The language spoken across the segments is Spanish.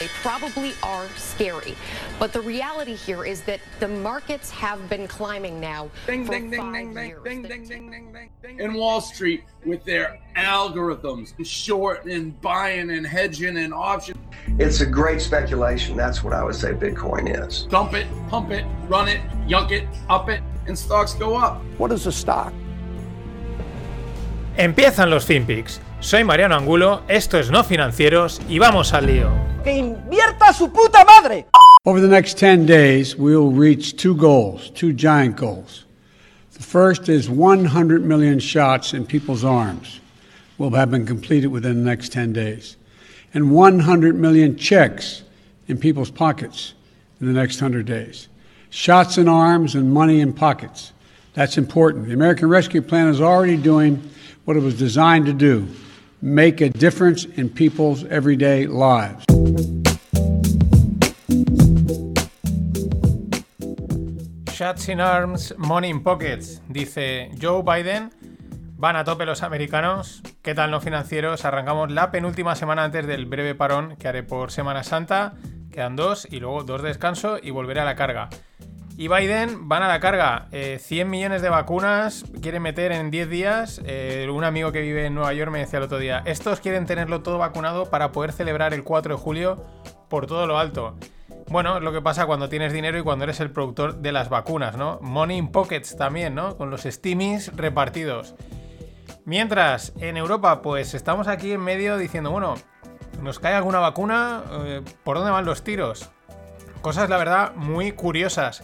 They probably are scary. But the reality here is that the markets have been climbing now Ding, for ding, ding, five ding, ding, years. ding, ding, ding, ding, ding, ding. And Wall Street with their algorithms, and short and buying and hedging and options. It's a great speculation. That's what I would say Bitcoin is. Dump it, pump it, run it, yunk it, up it, and stocks go up. What is a stock? Empiezan los FinPix. Soy Mariano Angulo, esto es No Financieros y vamos al lío. ¡Que invierta su puta madre! Over the next 10 days, we will reach two goals, two giant goals. The first is 100 million shots in people's arms will have been completed within the next 10 days, and 100 million checks in people's pockets in the next 100 days. Shots in arms and money in pockets. That's important. The American Rescue Plan is already doing what it was designed to do make a difference in people's everyday lives. Shots in arms, money pockets. Dice Joe Biden. Van a tope los americanos. ¿Qué tal no financieros? Arrancamos la penúltima semana antes del breve parón que haré por Semana Santa. Quedan dos y luego dos de descanso y volveré a la carga. Y Biden van a la carga. Eh, 100 millones de vacunas quieren meter en 10 días. Eh, un amigo que vive en Nueva York me decía el otro día, estos quieren tenerlo todo vacunado para poder celebrar el 4 de julio por todo lo alto. Bueno, es lo que pasa cuando tienes dinero y cuando eres el productor de las vacunas, ¿no? Money in pockets también, ¿no? Con los steamies repartidos. Mientras, en Europa, pues estamos aquí en medio diciendo, bueno, ¿nos cae alguna vacuna? Eh, ¿Por dónde van los tiros? Cosas, la verdad, muy curiosas.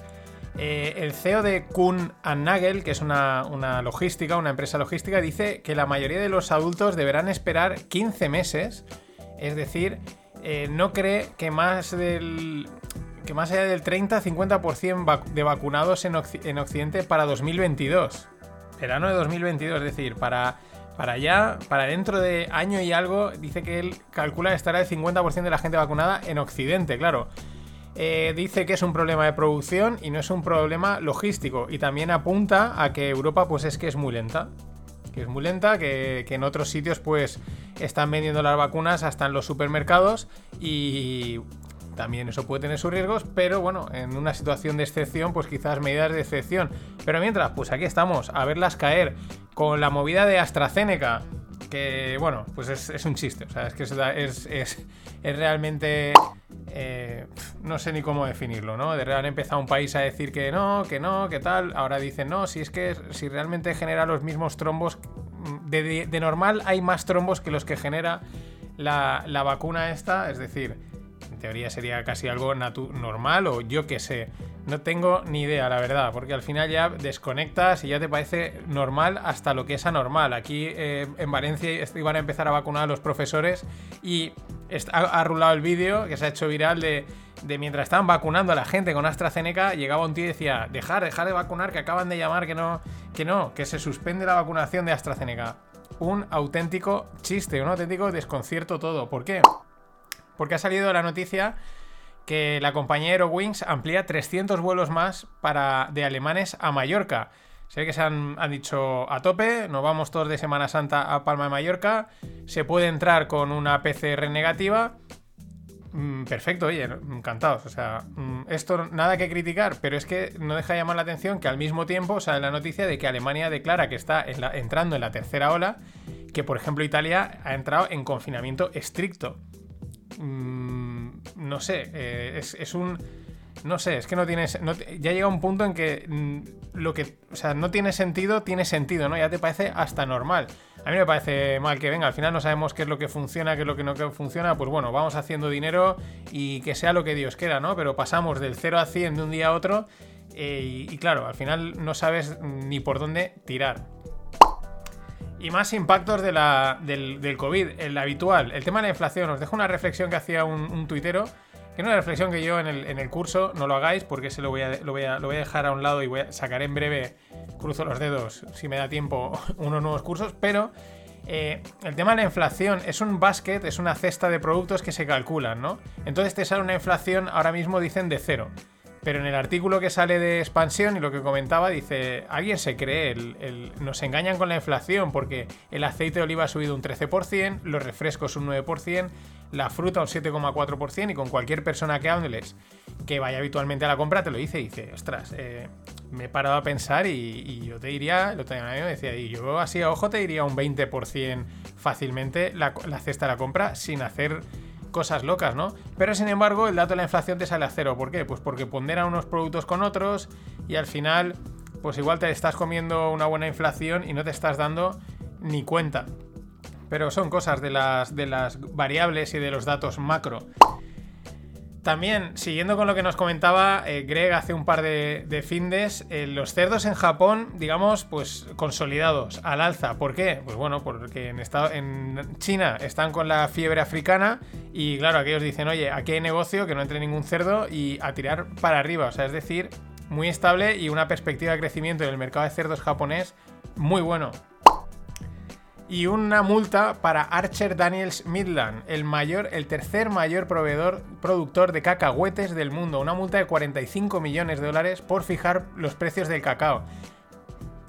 Eh, el CEO de Kuhn Nagel, que es una, una logística, una empresa logística, dice que la mayoría de los adultos deberán esperar 15 meses. Es decir, eh, no cree que más del. que más allá del 30-50% vac- de vacunados en, Occ- en Occidente para 2022. Verano de 2022, es decir, para. Para allá, para dentro de año y algo, dice que él calcula estará el 50% de la gente vacunada en Occidente, claro. Eh, dice que es un problema de producción y no es un problema logístico. Y también apunta a que Europa, pues es que es muy lenta. Que es muy lenta, que, que en otros sitios, pues están vendiendo las vacunas hasta en los supermercados. Y también eso puede tener sus riesgos, pero bueno, en una situación de excepción, pues quizás medidas de excepción. Pero mientras, pues aquí estamos, a verlas caer con la movida de AstraZeneca. Que bueno, pues es, un chiste. O sea, es que es, es, es- es realmente. eh, no sé ni cómo definirlo, ¿no? De real empezado un país a decir que no, que no, que tal. Ahora dicen, no, si es que si realmente genera los mismos trombos. De, de- de normal hay más trombos que los que genera la, la vacuna esta. Es decir, teoría sería casi algo normal o yo qué sé. No tengo ni idea, la verdad, porque al final ya desconectas y ya te parece normal hasta lo que es anormal. Aquí eh, en Valencia iban a empezar a vacunar a los profesores y ha rulado el vídeo que se ha hecho viral de, de mientras estaban vacunando a la gente con AstraZeneca, llegaba un tío y decía, dejar, dejar de vacunar, que acaban de llamar que no, que no, que se suspende la vacunación de AstraZeneca. Un auténtico chiste, un auténtico desconcierto todo. ¿Por qué? Porque ha salido la noticia que la compañía Eurowings amplía 300 vuelos más para, de alemanes a Mallorca. Sé que se han, han dicho a tope, nos vamos todos de Semana Santa a Palma de Mallorca, se puede entrar con una PCR negativa. Mm, perfecto, oye, encantados. O sea, mm, esto nada que criticar, pero es que no deja de llamar la atención que al mismo tiempo sale la noticia de que Alemania declara que está entrando en la tercera ola, que por ejemplo Italia ha entrado en confinamiento estricto. Mm, no sé, eh, es, es un. No sé, es que no tiene. no ya llega un punto en que mm, lo que. O sea, no tiene sentido, tiene sentido, ¿no? Ya te parece hasta normal. A mí me parece mal que venga, al final no sabemos qué es lo que funciona, qué es lo que no funciona. Pues bueno, vamos haciendo dinero y que sea lo que Dios quiera, ¿no? Pero pasamos del 0 a 100 de un día a otro. eh, y, y claro, al final no sabes ni por dónde tirar. Y más impactos de la- del, COVID, el habitual. El tema de la inflación. Os dejo una reflexión que hacía un, tuitero. Que es una reflexión que yo en el, en el curso no lo hagáis porque se lo voy, a, lo, voy a, lo voy a dejar a un lado y voy a sacar en breve, cruzo los dedos, si me da tiempo, unos nuevos cursos. Pero eh, el tema de la inflación es un basket, es una cesta de productos que se calculan, ¿no? Entonces te sale una inflación ahora mismo, dicen, de cero. Pero en el artículo que sale de expansión y lo que comentaba, dice, alguien se cree, nos engañan con la inflación porque el aceite de oliva ha subido un 13%, los refrescos un 9%, la fruta un 7,4% y con cualquier persona que hables que vaya habitualmente a la compra te lo dice y dice, ostras, eh, me he parado a pensar y, yo te diría, lo tenía me decía, y yo así a ojo te diría un 20% fácilmente la cesta de la compra sin hacer cosas locas, ¿no? Pero sin embargo, el dato de la inflación te sale a cero. ¿Por qué? Pues porque pondera unos productos con otros y al final, pues igual te estás comiendo una buena inflación y no te estás dando ni cuenta. Pero son cosas de las, de las variables y de los datos macro. También, siguiendo con lo que nos comentaba eh, Greg hace un par de, findes, eh, los cerdos en Japón, digamos, pues consolidados, al alza. ¿Por qué? Pues bueno, porque en, en China están con la fiebre africana y claro, aquellos dicen, oye, aquí hay negocio, que no entre ningún cerdo y a tirar para arriba. O sea, es decir, muy estable y una perspectiva de crecimiento del mercado de cerdos japonés muy bueno y una multa para Archer Daniels Midland, el mayor, el tercer mayor proveedor, productor de cacahuetes del mundo. Una multa de 45 millones de dólares por fijar los precios del cacao.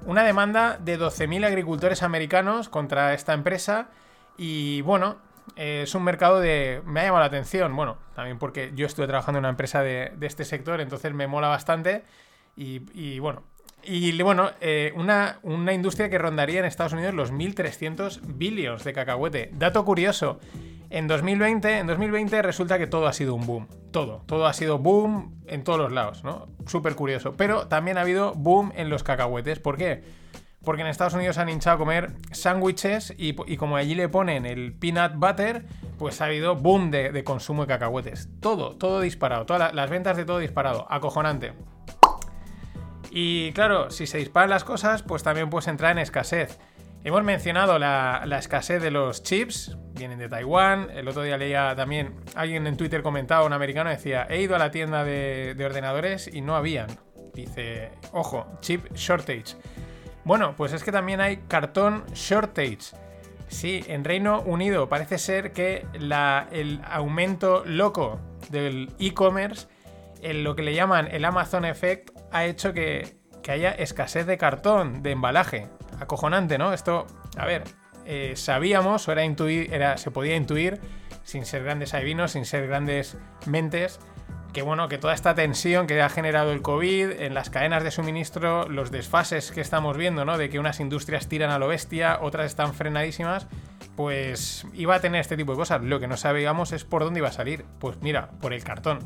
Una demanda de 12.000 agricultores americanos contra esta empresa y bueno, es un mercado de... me ha llamado la atención, bueno, también porque yo estuve trabajando en una empresa de, este sector, entonces me mola bastante y bueno, y bueno, eh, una, una, industria que rondaría en Estados Unidos los 1.300 billions de cacahuete. Dato curioso, en 2020, en 2020 resulta que todo ha sido un boom. Todo, todo ha sido boom en todos los lados, ¿no? Súper curioso. Pero también ha habido boom en los cacahuetes. ¿Por qué? Porque en Estados Unidos han hinchado a comer sándwiches y, como allí le ponen el peanut butter, pues ha habido boom de, consumo de cacahuetes. Todo, todo disparado. Todas las ventas de todo disparado. Acojonante. Y claro, si se disparan las cosas, pues también puedes entrar en escasez. Hemos mencionado la, escasez de los chips, vienen de Taiwán. El otro día leía también, alguien en Twitter comentaba, un americano decía, he ido a la tienda de, ordenadores y no habían. Dice, ojo, chip shortage. Bueno, pues es que también hay cartón shortage. Sí, en Reino Unido parece ser que el aumento loco del e-commerce, lo que le llaman el Amazon Effect, ha hecho que, haya escasez de cartón, de embalaje. Acojonante, ¿no? Esto, a ver, eh, sabíamos o era intuir, era, se podía intuir, sin ser grandes adivinos, sin ser grandes mentes, que bueno, que toda esta tensión que ha generado el COVID en las cadenas de suministro, los desfases que estamos viendo, ¿no? De que unas industrias tiran a lo bestia, otras están frenadísimas, pues iba a tener este tipo de cosas. Lo que no sabíamos es por dónde iba a salir. Pues mira, por el cartón.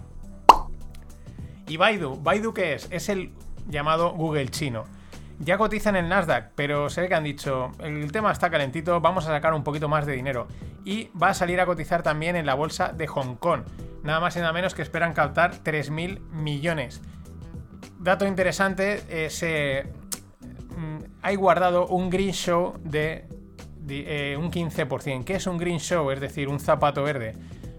¿Y Baidu? ¿Baidu qué es? Es el llamado Google chino. Ya cotiza en el Nasdaq, pero sé que han dicho, el tema está calentito, vamos a sacar un poquito más de dinero. Y va a salir a cotizar también en la bolsa de Hong Kong. Nada más y nada menos que esperan captar 3.000 millones. Dato interesante, eh, se, mm, hay guardado un green show de, eh, un 15%. ¿Qué es un green show? Es decir, un zapato verde.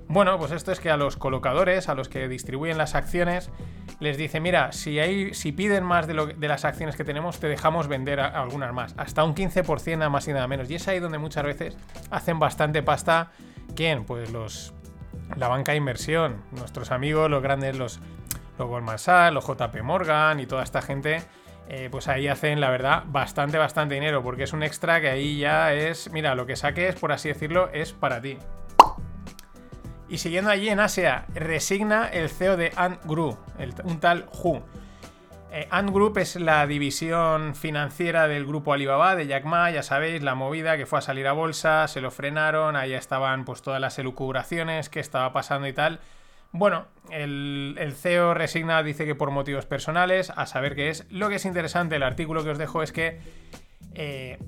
Bueno, pues esto es que a los colocadores, a los que distribuyen las acciones, les dice, mira, si, hay, si piden más de, las acciones que tenemos, te dejamos vender algunas más. Hasta un 15% nada más y nada menos. Y es ahí donde muchas veces hacen bastante pasta. ¿Quién? Pues los la banca de inversión, nuestros amigos, los grandes, los, los Goldman Sachs, los JP Morgan y toda esta gente. Eh, pues ahí hacen, la verdad, bastante, bastante dinero, porque es un extra que ahí ya es, mira, lo que saques, por así decirlo, es para ti. Y siguiendo allí en Asia, resigna el CEO de Ant Group, un tal Hu. Eh, Ant Group es la división financiera del grupo Alibaba de Jack Ma, ya sabéis, la movida que fue a salir a bolsa, se lo frenaron, ahí estaban pues todas las elucubraciones, qué estaba pasando y tal. Bueno, el, CEO resigna, dice que por motivos personales, a saber qué es. Lo que es interesante, el artículo que os dejo es que eh,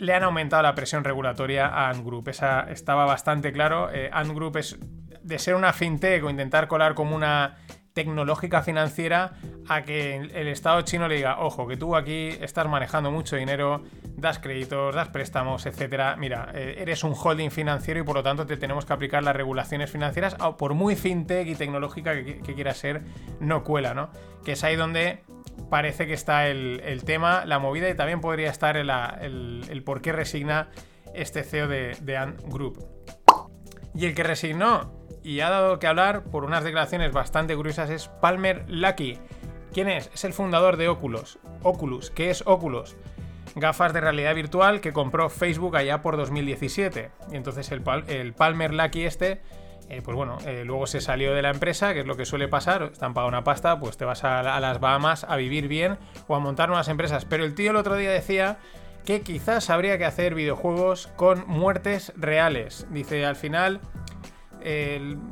le han aumentado la presión regulatoria a Ant Group. Esa estaba bastante claro. Eh, Ant Group es de ser una fintech o intentar colar como una tecnológica financiera a que el Estado chino le diga, ojo, que tú aquí estás manejando mucho dinero, das créditos, das préstamos, etcétera. Mira, eh, eres un holding financiero y por lo tanto te tenemos que aplicar las regulaciones financieras, por muy fintech y tecnológica que, quiera ser, no cuela, ¿no? Que es ahí donde parece que está el, tema, la movida y también podría estar el, por qué resigna este CEO de, de Ant Group. Y el que resignó, y ha dado que hablar por unas declaraciones bastante curiosas es Palmer Lucky. ¿Quién es? Es el fundador de Oculus. Oculus, ¿qué es Oculus? Gafas de realidad virtual que compró Facebook allá por 2017. Y entonces el, Palmer Lucky este, eh, pues bueno, eh, luego se salió de la empresa, que es lo que suele pasar, están pagando una pasta, pues te vas a, las Bahamas a vivir bien o a montar nuevas empresas. Pero el tío el otro día decía que quizás habría que hacer videojuegos con muertes reales. Dice, al final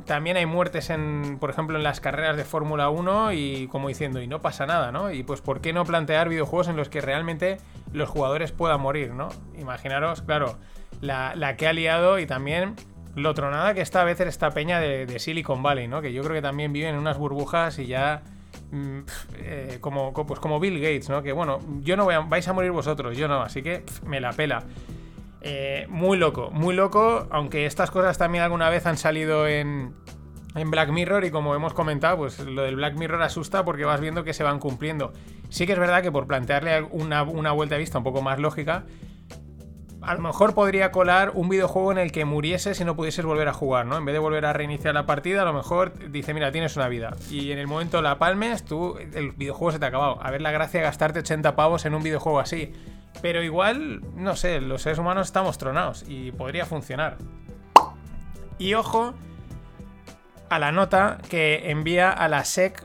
también hay muertes en, por ejemplo, en las carreras de Fórmula 1 y como diciendo, y no pasa nada, ¿no? Y pues, ¿por qué no plantear videojuegos en los que realmente los jugadores puedan morir, ¿no? Imaginaros, claro, la, que ha liado y también lo tronada que está a veces esta peña de, Silicon Valley, ¿no? Que yo creo que también viven en unas burbujas y ya... Mm, eh, como, pues como Bill Gates, ¿no? Que bueno, yo no voy a, vais a morir vosotros, yo no, así que me la pela. Eh, muy loco, muy loco, aunque estas cosas también alguna vez han salido en, Black Mirror y como hemos comentado, pues lo del Black Mirror asusta porque vas viendo que se van cumpliendo. Sí que es verdad que por plantearle una, vuelta de vista un poco más lógica, a lo mejor podría colar un videojuego en el que murieses y no pudieses volver a jugar, ¿no? En vez de volver a reiniciar la partida, a lo mejor dice, mira, tienes una vida. Y en el momento la palmes, tú, el videojuego se te ha acabado. A ver la gracia de gastarte 80 pavos en un videojuego así. Pero igual, no sé, los seres humanos estamos tronados y podría funcionar. Y ojo a la nota que envía a la SEC,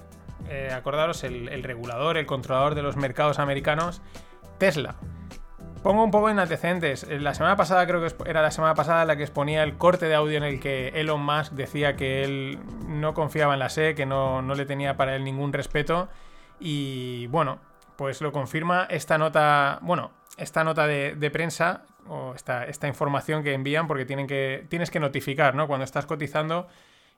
eh, acordaros, el, regulador, el controlador de los mercados americanos, Tesla. Pongo un poco en antecedentes. Eh, la semana pasada, creo que era la semana pasada la que exponía el corte de audio en el que Elon Musk decía que él no confiaba en la SEC, que no, no le tenía para él ningún respeto. Y bueno, pues lo confirma esta nota, bueno, esta nota de, prensa o esta, esta, información que envían porque tienen que, tienes que notificar, ¿no? Cuando estás cotizando,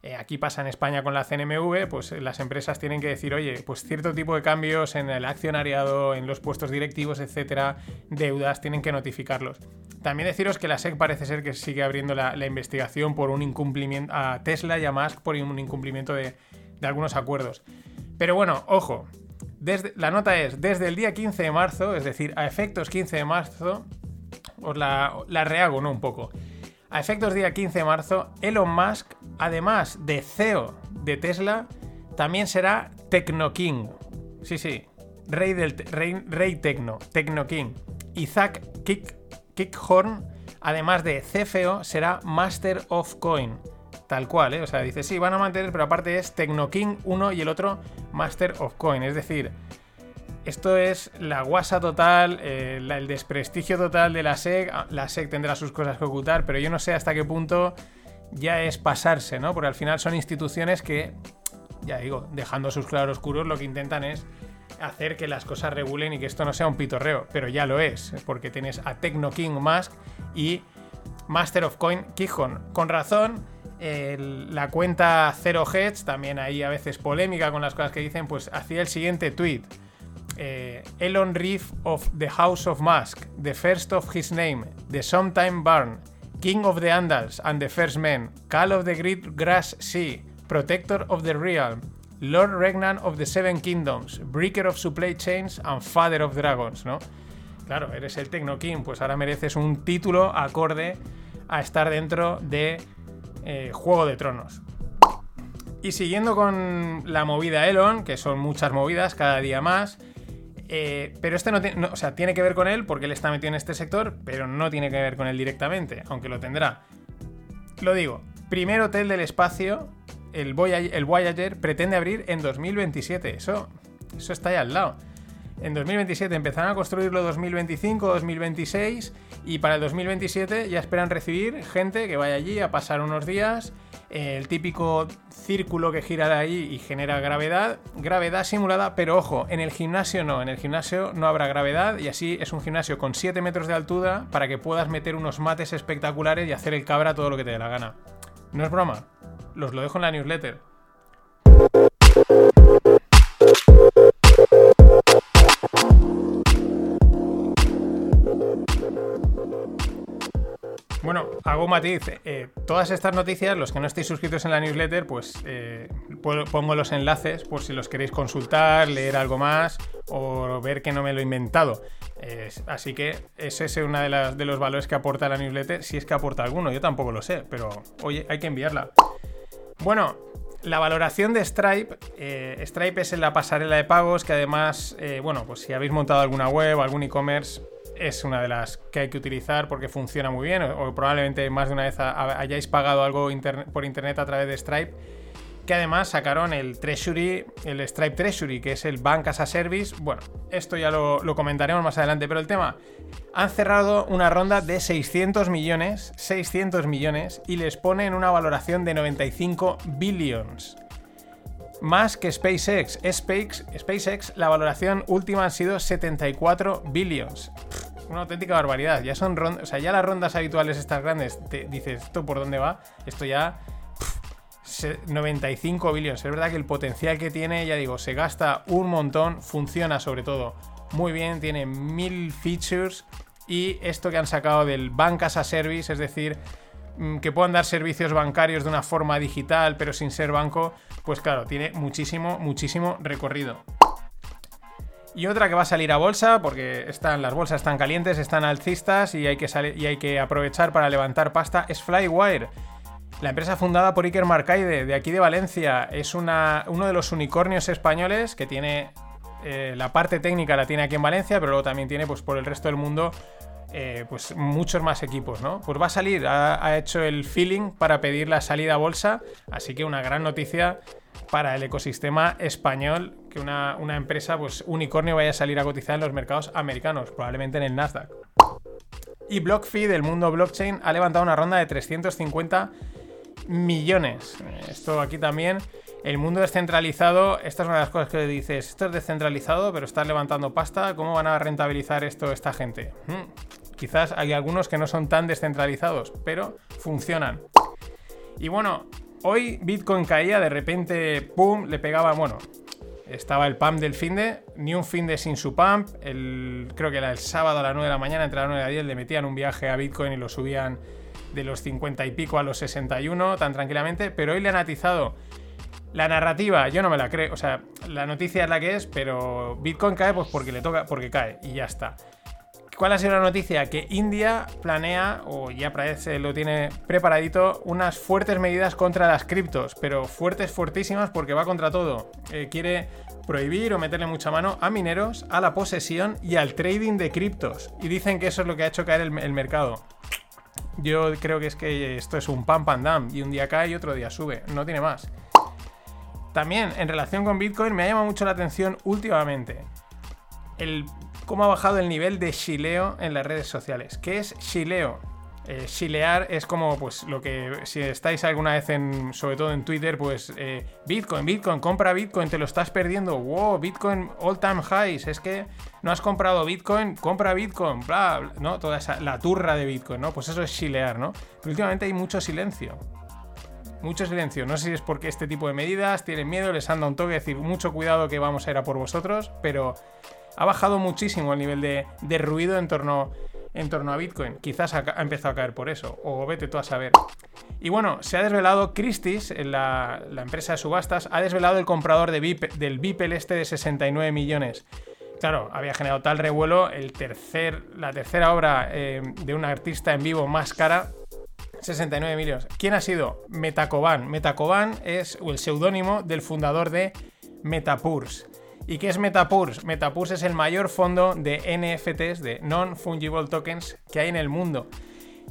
eh, aquí pasa en España con la CNMV, pues las empresas tienen que decir, oye, pues cierto tipo de cambios en el accionariado, en los puestos directivos, etcétera, deudas, tienen que notificarlos. También deciros que la SEC parece ser que sigue abriendo la, investigación por un incumplimiento a Tesla y a Musk por un incumplimiento de, de algunos acuerdos. Pero bueno, ojo, la nota es, desde el día 15 de marzo, es decir, a efectos 15 de marzo, os la, la rehago, ¿no? Un poco. A efectos día 15 de marzo, Elon Musk, además de CEO de Tesla, también será Tecno King. Sí, sí, rey del rey, rey Tecno, Tecno King. Isaac Kick, Kickhorn, además de CFO, será Master of Coin. Tal cual, ¿eh? O sea, dice, sí, van a mantener, pero aparte es King uno y el otro Master of Coin. Es decir, esto es la guasa total, eh, el desprestigio total de la SEC. Ah, la SEC tendrá sus cosas que ocultar, pero yo no sé hasta qué punto ya es pasarse, ¿no? Porque al final son instituciones que, ya digo, dejando sus claroscuros, lo que intentan es hacer que las cosas regulen y que esto no sea un pitorreo, pero ya lo es, porque tienes a King Musk y Master of Coin Kihon. Con razón, la cuenta Zero Heads, también ahí a veces polémica con las cosas que dicen, pues hacía el siguiente tweet. Eh, Elon Reef of the House of Musk, the first of his name, the sometime Barn, King of the Andals and the First Men, Cal of the Great Grass Sea, Protector of the Realm, Lord Regnant of the Seven Kingdoms, Breaker of Supply Chains and Father of Dragons, ¿no? Claro, eres el Tecno King, pues ahora mereces un título acorde a estar dentro de eh, Juego de Tronos. Y siguiendo con la movida Elon, que son muchas movidas cada día más, eh, pero este no tiene, o sea, tiene que ver con él porque él está metido en este sector, pero no tiene que ver con él directamente, aunque lo tendrá. Lo digo, primer hotel del espacio, el Voyager, el Voyager pretende abrir en 2027. Eso, eso está ahí al lado. En 2027 empezarán a construirlo 2025, 2026 y para el 2027 ya esperan recibir gente que vaya allí a pasar unos días. El típico círculo que gira de ahí y genera gravedad, gravedad simulada, pero ojo, en el gimnasio no, en el gimnasio no habrá gravedad y así es un gimnasio con 7 metros de altura para que puedas meter unos mates espectaculares y hacer el cabra todo lo que te dé la gana. No es broma, los lo dejo en la newsletter. Bueno, hago un matiz. Eh, todas estas noticias, los que no estéis suscritos en la newsletter, pues eh, pongo los enlaces por si los queréis consultar, leer algo más o ver que no me lo he inventado. así que ese es uno de, los valores que aporta la newsletter, si es que aporta alguno. Yo tampoco lo sé, pero oye, hay que enviarla. Bueno, la valoración de Stripe, eh, Stripe es en la pasarela de pagos que además, eh, bueno, pues si habéis montado alguna web o algún e-commerce, es una de las que hay que utilizar porque funciona muy bien o, probablemente más de una vez hayáis pagado algo por internet a través de Stripe que además sacaron el Treasury, el Stripe Treasury, que es el Bank as a Service. Bueno, esto ya lo, comentaremos más adelante, pero el tema, han cerrado una ronda de 600 millones, 600 millones, y les ponen una valoración de 95 billions. Más que SpaceX. SpaceX, la valoración última han sido 74 billions. una auténtica barbaridad. Ya son rondas, o sea, ya las rondas habituales estas grandes, te dices, ¿esto por dónde va? Esto ya 95 billones. Es verdad que el potencial que tiene, ya digo, se gasta un montón, funciona sobre todo muy bien, tiene mil features y esto que han sacado del Bank as a Service, es decir, que puedan dar servicios bancarios de una forma digital pero sin ser banco, pues claro, tiene muchísimo, muchísimo recorrido. Y otra que va a salir a bolsa, porque están, las bolsas están calientes, están alcistas y hay, que y hay que aprovechar para levantar pasta, es Flywire. La empresa fundada por Iker Marcaide, de aquí de Valencia, es una, uno de los unicornios españoles que tiene eh, la parte técnica la tiene aquí en Valencia, pero luego también tiene pues por el resto del mundo eh, pues muchos más equipos, ¿no? Pues va a salir, ha, hecho el feeling para pedir la salida a bolsa, así que una gran noticia para el ecosistema español que una, una empresa pues unicornio vaya a salir a cotizar en los mercados americanos, probablemente en el Nasdaq. Y BlockFi del mundo blockchain ha levantado una ronda de 350 millones. Esto aquí también. El mundo descentralizado, esta es una de las cosas que dices, esto es descentralizado, pero estás levantando pasta, ¿cómo van a rentabilizar esto esta gente? Hmm, quizás hay algunos que no son tan descentralizados, pero funcionan. Y bueno, hoy Bitcoin caía, de repente, ¡pum!, le pegaba, bueno, estaba el pump del finde, ni un finde sin su pump, el, creo que era el sábado a las 9 de la mañana, entre las 9 y las 10, le metían un viaje a Bitcoin y lo subían de los 50 y pico a los 61 tan tranquilamente, pero hoy le han atizado la narrativa, yo no me la creo, o sea, la noticia es la que es, pero Bitcoin cae pues porque le toca, porque cae y ya está. ¿Cuál ha sido la noticia? Que India planea, o ya parece lo tiene preparadito, unas fuertes medidas contra las criptos, pero fuertes, fuertísimas, porque va contra todo. Eh, quiere prohibir o meterle mucha mano a mineros, a la posesión y al trading de criptos. Y dicen que eso es lo que ha hecho caer el mercado. Yo creo que es que esto es un pam pam dam y un día cae y otro día sube, no tiene más. También en relación con Bitcoin me ha llamado mucho la atención últimamente el cómo ha bajado el nivel de shileo en las redes sociales. ¿Qué es shileo? eh, shilear es como pues lo que si estáis alguna vez en sobre todo en Twitter pues eh, Bitcoin Bitcoin compra Bitcoin te lo estás perdiendo wow Bitcoin all time highs es que no has comprado Bitcoin compra Bitcoin bla, no toda esa la turra de Bitcoin no pues eso es shilear no Pero últimamente hay mucho silencio mucho silencio. No sé si es porque este tipo de medidas tienen miedo, les han dado un toque, decir mucho cuidado que vamos a ir a por vosotros, pero ha bajado muchísimo el nivel de, ruido en torno a Bitcoin. Quizás ha, empezado a caer por eso, o vete tú a saber. Y bueno, se ha desvelado Christie's, la, la empresa de subastas, ha desvelado el comprador de del Beeple este de 69 millones. Claro, había generado tal revuelo, el tercer, la tercera obra eh, de un artista en vivo más cara 69 millones. ¿Quién ha sido? Metacoban. Metacoban es el seudónimo del fundador de Metapurs. ¿Y qué es Metapurs? Metapurs es el mayor fondo de NFTs, de Non-Fungible Tokens, que hay en el mundo.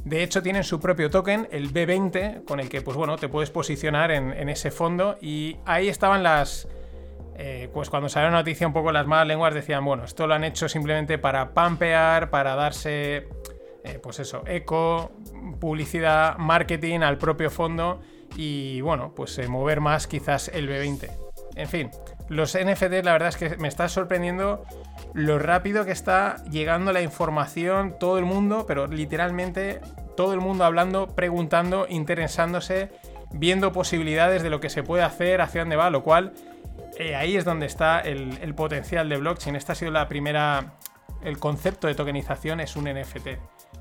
De hecho, tienen su propio token, el B20, con el que pues, bueno, te puedes posicionar en, ese fondo. Y ahí estaban las. Eh, pues cuando salió la noticia, un poco las malas lenguas decían: bueno, esto lo han hecho simplemente para pampear, para darse. Eh, pues eso, eco, publicidad, marketing al propio fondo y bueno, pues eh, mover más quizás el B20. En fin, los NFTs, la verdad es que me está sorprendiendo lo rápido que está llegando la información, todo el mundo, pero literalmente todo el mundo hablando, preguntando, interesándose, viendo posibilidades de lo que se puede hacer, hacia dónde va, lo cual eh, ahí es donde está el, el, potencial de blockchain. Esta ha sido la primera, el concepto de tokenización es un NFT.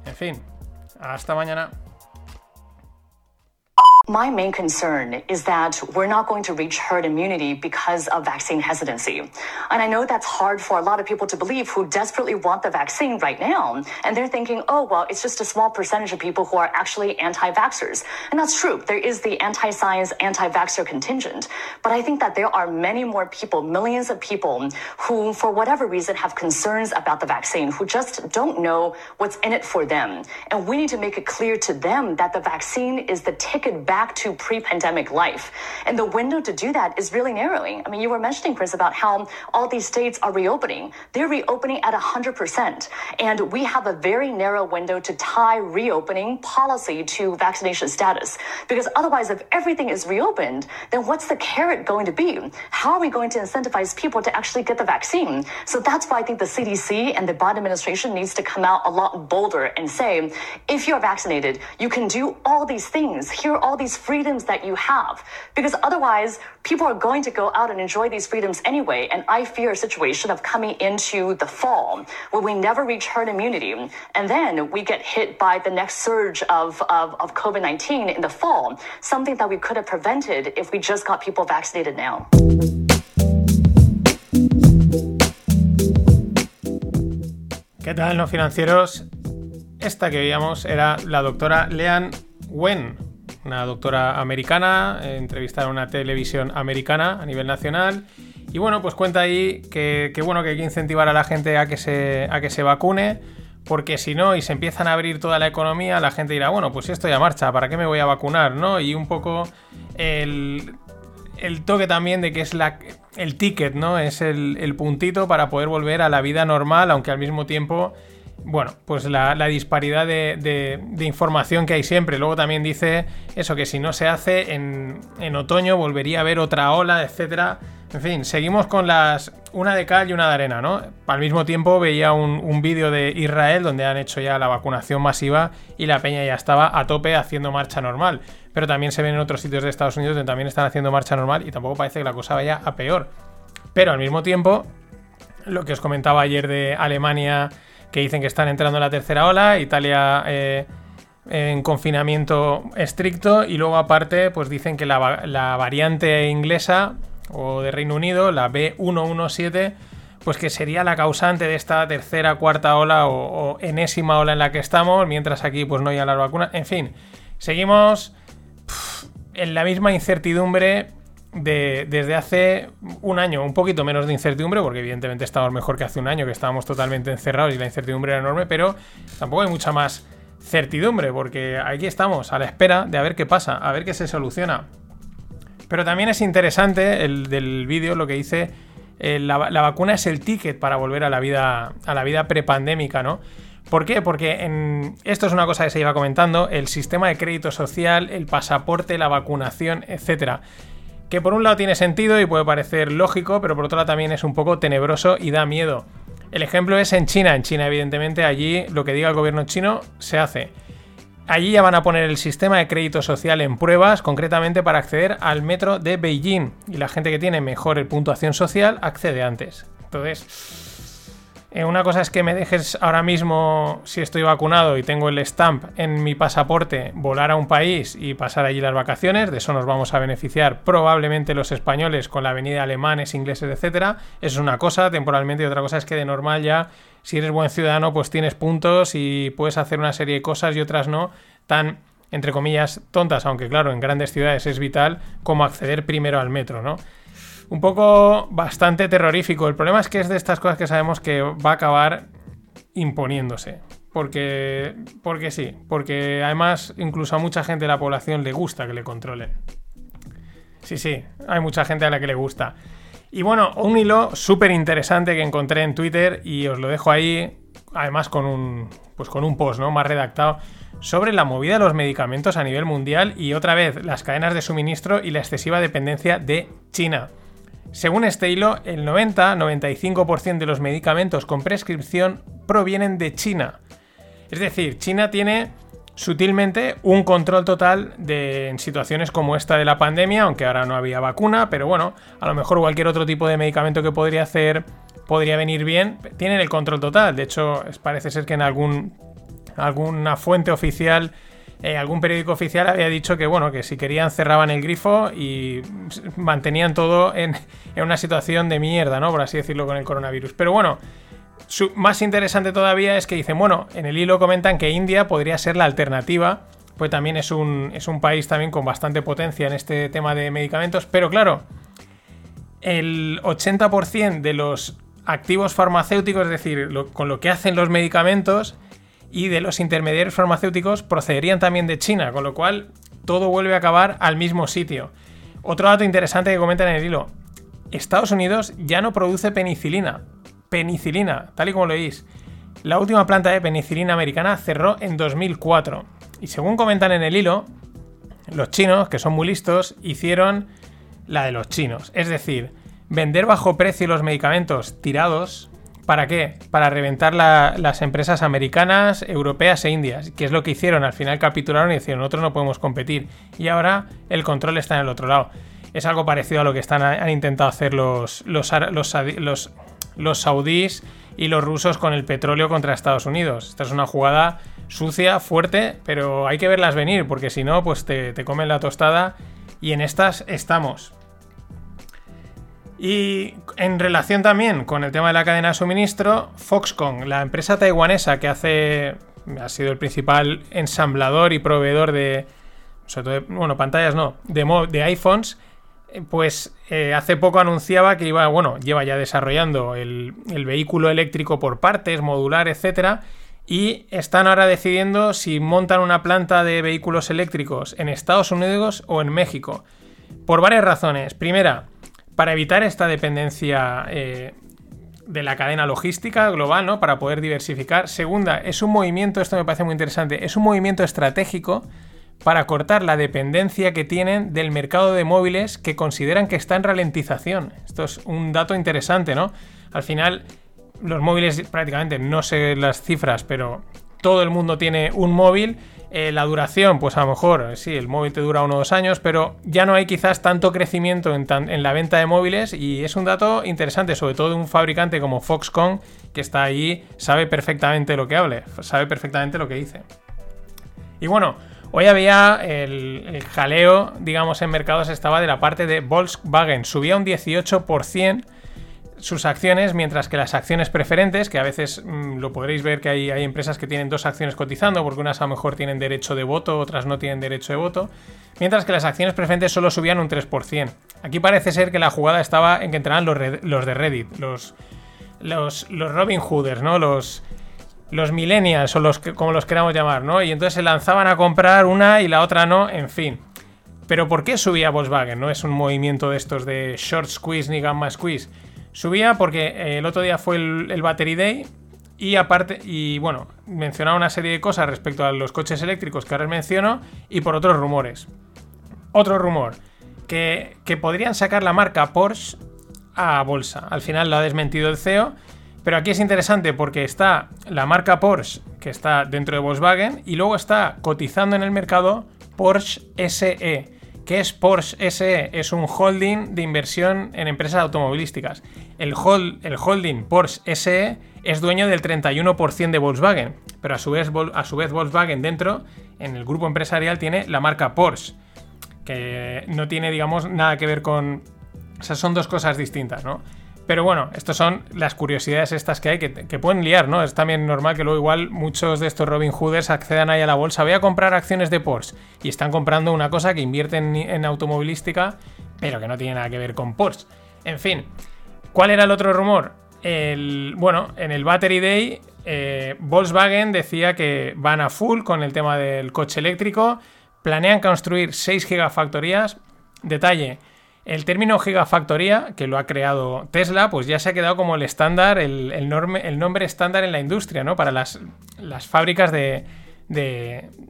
En fin, hasta mañana. My main concern is that we're not going to reach herd immunity because of vaccine hesitancy. And I know that's hard for a lot of people to believe who desperately want the vaccine right now. And they're thinking, oh, well, it's just a small percentage of people who are actually anti vaxxers. And that's true. There is the anti science, anti vaxxer contingent. But I think that there are many more people, millions of people, who, for whatever reason, have concerns about the vaccine, who just don't know what's in it for them. And we need to make it clear to them that the vaccine is the ticket back back to pre-pandemic life. And the window to do that is really narrowing. I mean, you were mentioning, Chris, about how all these states are reopening. They're reopening at 100%. And we have a very narrow window to tie reopening policy to vaccination status. Because otherwise, if everything is reopened, then what's the carrot going to be? How are we going to incentivize people to actually get the vaccine? So that's why I think the CDC and the Biden administration needs to come out a lot bolder and say, if you're vaccinated, you can do all these things. Here are all these these freedoms that you have. Because otherwise, people are going to go out and enjoy these freedoms anyway. And I fear a situation of coming into the fall where we never reach herd immunity. And then we get hit by the next surge of, of, of COVID 19 in the fall, something that we could have prevented if we just got people vaccinated now. ¿Qué tal, no financieros? Esta que veíamos era la doctora Leanne Wen, una doctora americana, eh, entrevistada en una televisión americana a nivel nacional. Y bueno, pues cuenta ahí que, bueno, que hay que incentivar a la gente a que se, a que se vacune, porque si no, y se empiezan a abrir toda la economía, la gente dirá, bueno, pues si estoy a marcha, ¿para qué me voy a vacunar? ¿no? Y un poco el, toque también de que es la, el ticket, ¿no? Es el, el puntito para poder volver a la vida normal, aunque al mismo tiempo bueno, pues la, disparidad de, información que hay siempre. Luego también dice eso, que si no se hace en, otoño volvería a haber otra ola, etcétera. En fin, seguimos con las. Una de cal y una de arena, ¿no? Al mismo tiempo veía un, un vídeo de Israel donde han hecho ya la vacunación masiva y la peña ya estaba a tope haciendo marcha normal. Pero también se ven en otros sitios de Estados Unidos donde también están haciendo marcha normal y tampoco parece que la cosa vaya a peor. Pero al mismo tiempo, lo que os comentaba ayer de Alemania que dicen que están entrando en la tercera ola, Italia eh, en confinamiento estricto y luego aparte pues dicen que la, variante inglesa o de Reino Unido, la B117, pues que sería la causante de esta tercera, cuarta ola o, enésima ola en la que estamos, mientras aquí pues no hay las vacunas. En fin, seguimos en la misma incertidumbre desde hace un año, un poquito menos de incertidumbre, porque evidentemente estamos mejor que hace un año, que estábamos totalmente encerrados y la incertidumbre era enorme, pero tampoco hay mucha más certidumbre, porque aquí estamos a la espera de a ver qué pasa, a ver qué se soluciona. Pero también es interesante el del vídeo lo que dice eh, la, vacuna es el ticket para volver a la vida a la vida prepandémica, ¿no? ¿Por qué? Porque esto es una cosa que se iba comentando, el sistema de crédito social, el pasaporte, la vacunación, etcétera que por un lado tiene sentido y puede parecer lógico, pero por otro lado también es un poco tenebroso y da miedo. El ejemplo es en China. En China, evidentemente, allí lo que diga el gobierno chino se hace. Allí ya van a poner el sistema de crédito social en pruebas, concretamente para acceder al metro de Beijing. Y la gente que tiene mejor puntuación social accede antes. Entonces, eh, una cosa es que me dejes ahora mismo, si estoy vacunado y tengo el stamp en mi pasaporte, volar a un país y pasar allí las vacaciones. De eso nos vamos a beneficiar probablemente los españoles con la venida de alemanes, ingleses, etcétera. Eso es una cosa temporalmente y otra cosa es que de normal ya, si eres buen ciudadano, pues tienes puntos y puedes hacer una serie de cosas y otras no tan entre comillas tontas, aunque claro, en grandes ciudades es vital como acceder primero al metro, ¿no? Un poco bastante terrorífico. El problema es que es de estas cosas que sabemos que va a acabar imponiéndose. Porque, porque sí, porque además incluso a mucha gente de la población le gusta que le controlen. Sí, sí, hay mucha gente a la que le gusta. Y bueno, un hilo súper interesante que encontré en Twitter y os lo dejo ahí, además con un, pues con un post ¿no? más redactado, sobre la movida de los medicamentos a nivel mundial y otra vez las cadenas de suministro y la excesiva dependencia de China. Según este hilo, el 90-95% de los medicamentos con prescripción provienen de China. Es decir, China tiene sutilmente un control total de en situaciones como esta de la pandemia, aunque ahora no había vacuna, pero bueno, a lo mejor cualquier otro tipo de medicamento que podría hacer podría venir bien, tienen el control total. De hecho, parece ser que en algún, alguna fuente oficial eh, algún periódico oficial había dicho que, bueno, que si querían cerraban el grifo y mantenían todo en, una situación de mierda, ¿no? Por así decirlo, con el coronavirus. Pero bueno, más interesante todavía es que dicen, bueno, en el hilo comentan que India podría ser la alternativa, pues también es un, es un país también con bastante potencia en este tema de medicamentos, pero claro, el 80% de los activos farmacéuticos, es decir, con lo que hacen los medicamentos y de los intermediarios farmacéuticos procederían también de China, con lo cual todo vuelve a acabar al mismo sitio. Otro dato interesante que comentan en el hilo. Estados Unidos ya no produce penicilina. Penicilina, tal y como lo veis. La última planta de penicilina americana cerró en 2004. Y según comentan en el hilo, los chinos, que son muy listos, hicieron la de los chinos. Es decir, vender bajo precio los medicamentos tirados. ¿Para qué? Para reventar las empresas americanas, europeas e indias, que es lo que hicieron. Al final capitularon y dijeron, nosotros no podemos competir. Y ahora el control está en el otro lado. Es algo parecido a lo que están, han intentado hacer los, los, los, los saudíes y los rusos con el petróleo contra Estados Unidos. Esta es una jugada sucia, fuerte, pero hay que verlas venir, porque si no, pues te, te comen la tostada. Y en estas estamos. Y en relación también con el tema de la cadena de suministro, Foxconn, la empresa taiwanesa que hace ha sido el principal ensamblador y proveedor de, bueno, pantallas no, de, iPhones, eh, pues eh, hace poco anunciaba que iba, bueno, lleva ya desarrollando el, el vehículo eléctrico por partes, modular, etcétera, y están ahora decidiendo si montan una planta de vehículos eléctricos en Estados Unidos o en México. Por varias razones. Primera, para evitar esta dependencia eh, de la cadena logística global, ¿no? Para poder diversificar. Segunda, es un movimiento, esto me parece muy interesante, es un movimiento estratégico para cortar la dependencia que tienen del mercado de móviles que consideran que está en ralentización. Esto es un dato interesante, ¿no? Al final, los móviles prácticamente, no sé las cifras, pero todo el mundo tiene un móvil eh, la duración, pues a lo mejor, sí, el móvil te dura uno o dos años, pero ya no hay quizás tanto crecimiento en, la venta de móviles y es un dato interesante, sobre todo de un fabricante como Foxconn, que está ahí, sabe perfectamente lo que hable, sabe perfectamente lo que dice. Y bueno, hoy había el, el jaleo, digamos, en mercados estaba de la parte de Volkswagen, subía un 18% sus acciones, mientras que las acciones preferentes, que a veces mm, lo podréis ver que hay, hay, empresas que tienen dos acciones cotizando, porque unas a lo mejor tienen derecho de voto, otras no tienen derecho de voto, mientras que las acciones preferentes solo subían un 3%. Aquí parece ser que la jugada estaba en que entraran los, los de Reddit, los, los, los Robin Hooders, ¿no? Los, los millennials o los que, como los queramos llamar, ¿no? Y entonces se lanzaban a comprar una y la otra no, en fin. Pero ¿por qué subía Volkswagen? No es un movimiento de estos de short squeeze ni gamma squeeze Subía porque eh, el otro día fue el, Battery Day y aparte, y bueno, mencionaba una serie de cosas respecto a los coches eléctricos que ahora menciono y por otros rumores. Otro rumor, que, que podrían sacar la marca Porsche a bolsa. Al final lo ha desmentido el CEO, pero aquí es interesante porque está la marca Porsche, que está dentro de Volkswagen, y luego está cotizando en el mercado Porsche SE ¿Qué es Porsche SE? Es un holding de inversión en empresas automovilísticas. El, holding Porsche SE es dueño del 31% de Volkswagen, pero a su, vez, Volkswagen dentro, en el grupo empresarial, tiene la marca Porsche, que no tiene, digamos, nada que ver con... O sea, son dos cosas distintas, ¿no? Pero bueno, estas son las curiosidades estas que hay que, pueden liar, ¿no? Es también normal que luego igual muchos de estos Robin Hooders accedan ahí a la bolsa. Voy a comprar acciones de Porsche y están comprando una cosa que invierten en automovilística, pero que no tiene nada que ver con Porsche. En fin, ¿cuál era el otro rumor? Bueno, en el Battery Day, eh, Volkswagen decía que van a full con el tema del coche eléctrico, planean construir 6 gigafactorías. Detalle, el término gigafactoría, que lo ha creado Tesla, pues ya se ha quedado como el estándar, el, nombre estándar en la industria, ¿no? Para las, fábricas de,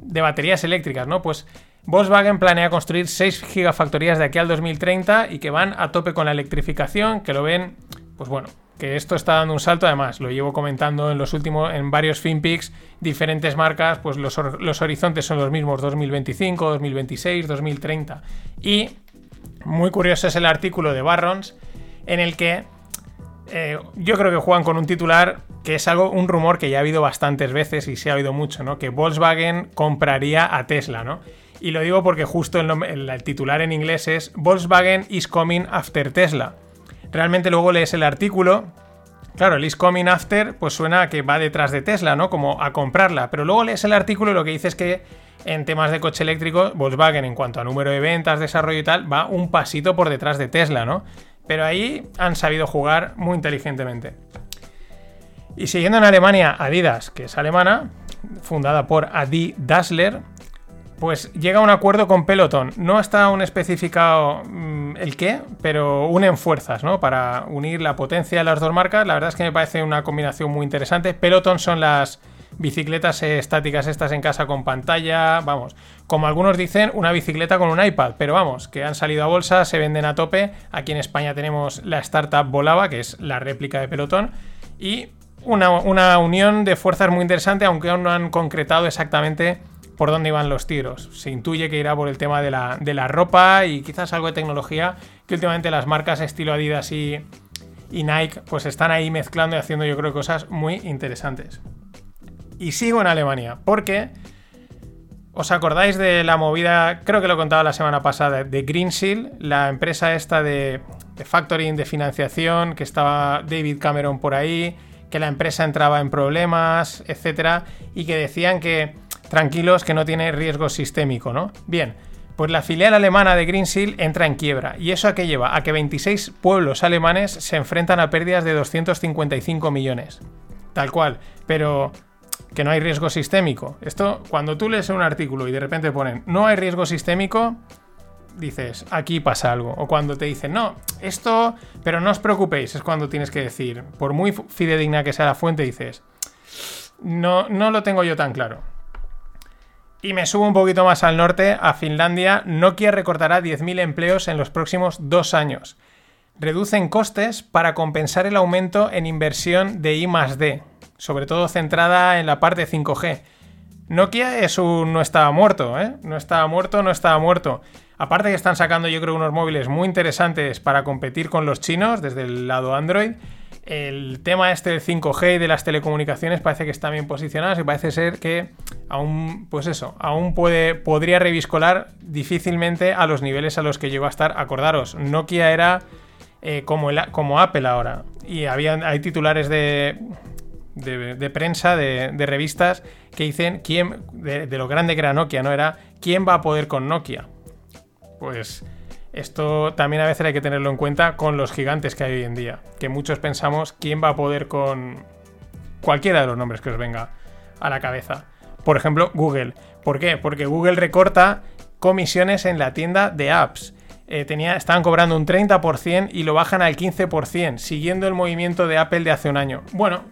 baterías eléctricas, ¿no? Pues Volkswagen planea construir 6 gigafactorías de aquí al 2030 y que van a tope con la electrificación, que lo ven, pues bueno, que esto está dando un salto, además, lo llevo comentando en los últimos, en varios FinPix, diferentes marcas, pues los, los horizontes son los mismos, 2025, 2026, 2030. Y muy curioso es el artículo de Barrons en el que eh, yo creo que juegan con un titular que es algo, un rumor que ya ha habido bastantes veces y se ha oído mucho, ¿no? Que Volkswagen compraría a Tesla, ¿no? Y lo digo porque justo el, titular en inglés es Volkswagen is coming after Tesla. Realmente luego lees el artículo Claro, el is coming after, pues suena a que va detrás de Tesla, ¿no? Como a comprarla. Pero luego lees el artículo y lo que dice es que en temas de coche eléctrico, Volkswagen, en cuanto a número de ventas, desarrollo y tal, va un pasito por detrás de Tesla, ¿no? Pero ahí han sabido jugar muy inteligentemente. Y siguiendo en Alemania, Adidas, que es alemana, fundada por Adi Dassler, pues llega a un acuerdo con Peloton. No está aún especificado mm, el qué, pero unen fuerzas, ¿no? Para unir la potencia de las dos marcas. La verdad es que me parece una combinación muy interesante. Peloton son las bicicletas estáticas estas en casa con pantalla, vamos, como algunos dicen, una bicicleta con un iPad, pero vamos, que han salido a bolsa, se venden a tope. Aquí en España tenemos la startup Volava, que es la réplica de Peloton, y una, una unión de fuerzas muy interesante, aunque aún no han concretado exactamente por dónde iban los tiros. Se intuye que irá por el tema de la, ropa y quizás algo de tecnología, que últimamente las marcas estilo Adidas y, y Nike pues están ahí mezclando y haciendo yo creo cosas muy interesantes. Y sigo en Alemania, porque... ¿Os acordáis de la movida, creo que lo contaba la semana pasada, de Greensill, la empresa esta de, de, factoring, de financiación, que estaba David Cameron por ahí, que la empresa entraba en problemas, etcétera, y que decían que tranquilos que no tiene riesgo sistémico, ¿no? Bien, pues la filial alemana de Greensill entra en quiebra. ¿Y eso a qué lleva? A que 26 pueblos alemanes se enfrentan a pérdidas de 255 millones. Tal cual. Pero que no hay riesgo sistémico. Esto, cuando tú lees un artículo y de repente ponen no hay riesgo sistémico, dices, aquí pasa algo. O cuando te dicen, no, esto, pero no os preocupéis, es cuando tienes que decir, por muy fidedigna que sea la fuente, dices, no, no lo tengo yo tan claro. Y me subo un poquito más al norte, a Finlandia, Nokia recortará 10.000 empleos en los próximos dos años. Reducen costes para compensar el aumento en inversión de I +D, sobre todo centrada en la parte 5G. Nokia es un no estaba muerto, ¿eh? No estaba muerto, no estaba muerto. Aparte que están sacando yo creo unos móviles muy interesantes para competir con los chinos desde el lado Android el tema este del 5G y de las telecomunicaciones parece que está bien posicionado y parece ser que aún, pues eso, aún puede, podría reviscolar difícilmente a los niveles a los que llegó a estar. Acordaros, Nokia era eh, como, como Apple ahora y había, hay titulares de, de, prensa, de, revistas que dicen quién, de, de lo grande que era Nokia, ¿no? Era quién va a poder con Nokia. Pues esto también a veces hay que tenerlo en cuenta con los gigantes que hay hoy en día. Que muchos pensamos quién va a poder con cualquiera de los nombres que os venga a la cabeza. Por ejemplo, Google. ¿Por qué? Porque Google recorta comisiones en la tienda de apps. Eh, estaban cobrando un 30% y lo bajan al 15%, siguiendo el movimiento de Apple de hace un año. Bueno,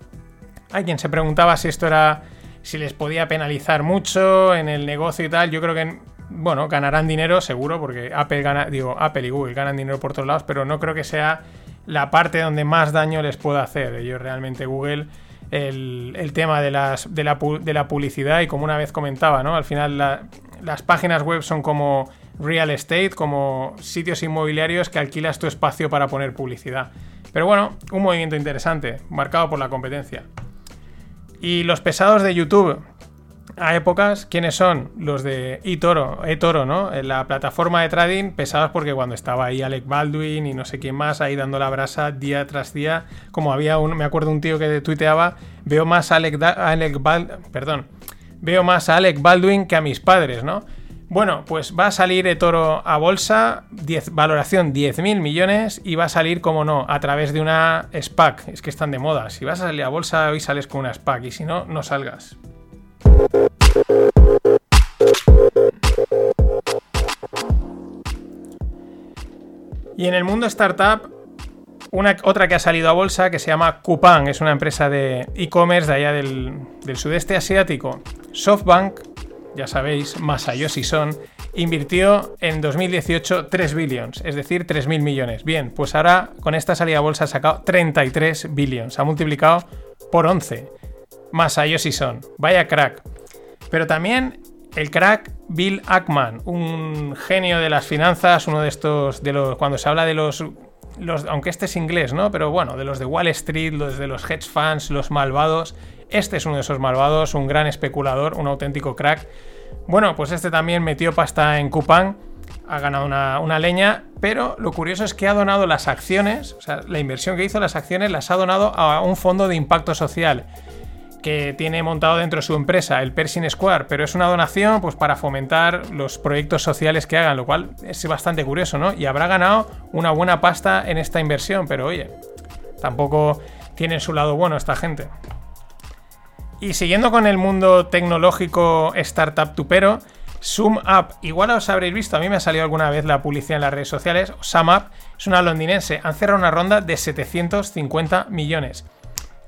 hay quien se preguntaba si esto era. si les podía penalizar mucho en el negocio y tal. Yo creo que bueno, ganarán dinero seguro, porque Apple digo, Apple y Google ganan dinero por todos lados, pero no creo que sea la parte donde más daño les pueda hacer. Ellos realmente Google, el, tema de, las, de, la, de, la, publicidad, y como una vez comentaba, ¿no? Al final las páginas web son como real estate, como sitios inmobiliarios que alquilas tu espacio para poner publicidad. Pero bueno, un movimiento interesante, marcado por la competencia. Y los pesados de YouTube, a épocas, ¿quiénes son? Los de eToro, eToro, ¿no? En la plataforma de trading, pesados porque cuando estaba ahí Alec Baldwin y no sé quién más, ahí dando la brasa día tras día, como había un, me acuerdo un tío que tuiteaba, veo más a Alec, Alec perdón, veo más a Alec Baldwin que a mis padres, ¿no? Bueno, pues va a salir eToro a bolsa, 10, valoración 10.000 millones y va a salir, como no, a través de una SPAC. Es que están de moda. Si vas a salir a bolsa, hoy sales con una SPAC y si no, no salgas. Y en el mundo startup, una, otra que ha salido a bolsa que se llama Coupang, es una empresa de e-commerce de allá del, sudeste asiático. SoftBank, ya sabéis, Masayoshi Son, invirtió en 2018 3 billions, es decir, 3.000 millones. Bien, pues ahora con esta salida a bolsa ha sacado 33 billions, ha multiplicado por 11. Masayoshi Son, vaya crack. Pero también el crack Bill Ackman, un genio de las finanzas, uno de estos, de los, cuando se habla de los aunque este es inglés, ¿no? Pero bueno, de los de Wall Street, los de los hedge funds, los malvados. Este es uno de esos malvados, un gran especulador, un auténtico crack. Bueno, pues este también metió pasta en Coupang, ha ganado una, leña, pero lo curioso es que ha donado las acciones, o sea, la inversión que hizo, las acciones las ha donado a un fondo de impacto social que tiene montado dentro de su empresa, el Pershing Square, pero es una donación pues, para fomentar los proyectos sociales que hagan, lo cual es bastante curioso, ¿no? Y habrá ganado una buena pasta en esta inversión, pero oye, tampoco tiene su lado bueno esta gente. Y siguiendo con el mundo tecnológico startup tupero, SumUp, igual os habréis visto, a mí me ha salido alguna vez la publicidad en las redes sociales, SumUp es una londinense, han cerrado una ronda de 750 millones.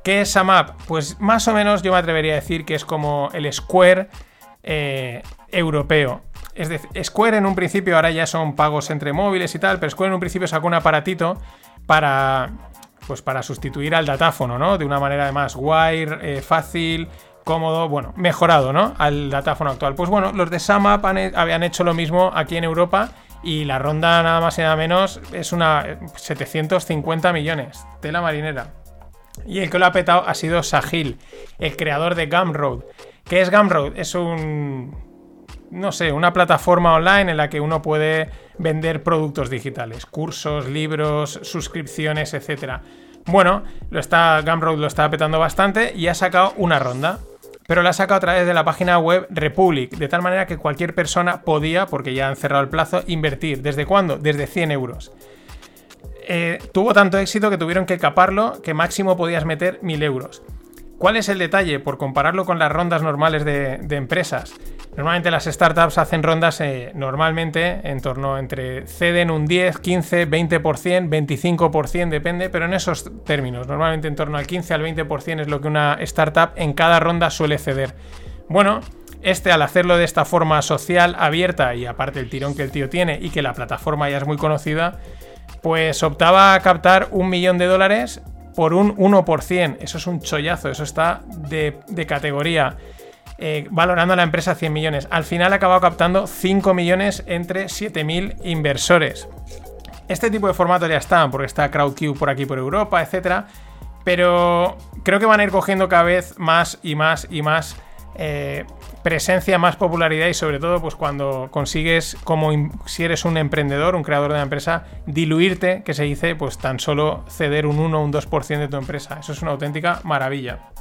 ¿Qué es SumUp? Pues más o menos yo me atrevería a decir que es como el Square eh, europeo. Es decir, Square en un principio ahora ya son pagos entre móviles y tal, pero Square en un principio sacó un aparatito para, pues para sustituir al datáfono, ¿no? De una manera además wire, eh, fácil, cómodo, bueno, mejorado, ¿no? Al datáfono actual. Pues bueno, los de SumUp habían hecho lo mismo aquí en Europa y la ronda nada más y nada menos es una 750 millones. Tela marinera. Y el que lo ha petado ha sido Sahil, el creador de Gumroad. ¿Qué es Gumroad? Es un. No sé, una plataforma online en la que uno puede vender productos digitales, cursos, libros, suscripciones, etc. Bueno, lo está, Gumroad lo está petando bastante y ha sacado una ronda. Pero la ha sacado a través de la página web Republic, de tal manera que cualquier persona podía, porque ya han cerrado el plazo, invertir. ¿Desde cuándo? Desde 100 euros. Eh, tuvo tanto éxito que tuvieron que caparlo que máximo podías meter 1000 euros. ¿Cuál es el detalle? Por compararlo con las rondas normales de, empresas. Normalmente las startups hacen rondas eh, normalmente en torno entre ceden un 10, 15, 20%, 25%, depende, pero en esos términos. Normalmente en torno al 15 al 20% es lo que una startup en cada ronda suele ceder. Bueno, este al hacerlo de esta forma social, abierta y aparte el tirón que el tío tiene y que la plataforma ya es muy conocida, pues optaba a captar un millón de dólares por un 1%. Eso es un chollazo, eso está de, categoría. Eh, valorando a la empresa 100 millones. Al final ha acabado captando 5 millones entre 7.000 inversores. Este tipo de formatos ya están, porque está CrowdCube por aquí por Europa, etc. Pero creo que van a ir cogiendo cada vez más y más y más eh, presencia, más popularidad y sobre todo pues cuando consigues, como si eres un emprendedor, un creador de una empresa, diluirte, que se dice, pues tan solo ceder un 1 o un 2% de tu empresa. Eso es una auténtica maravilla.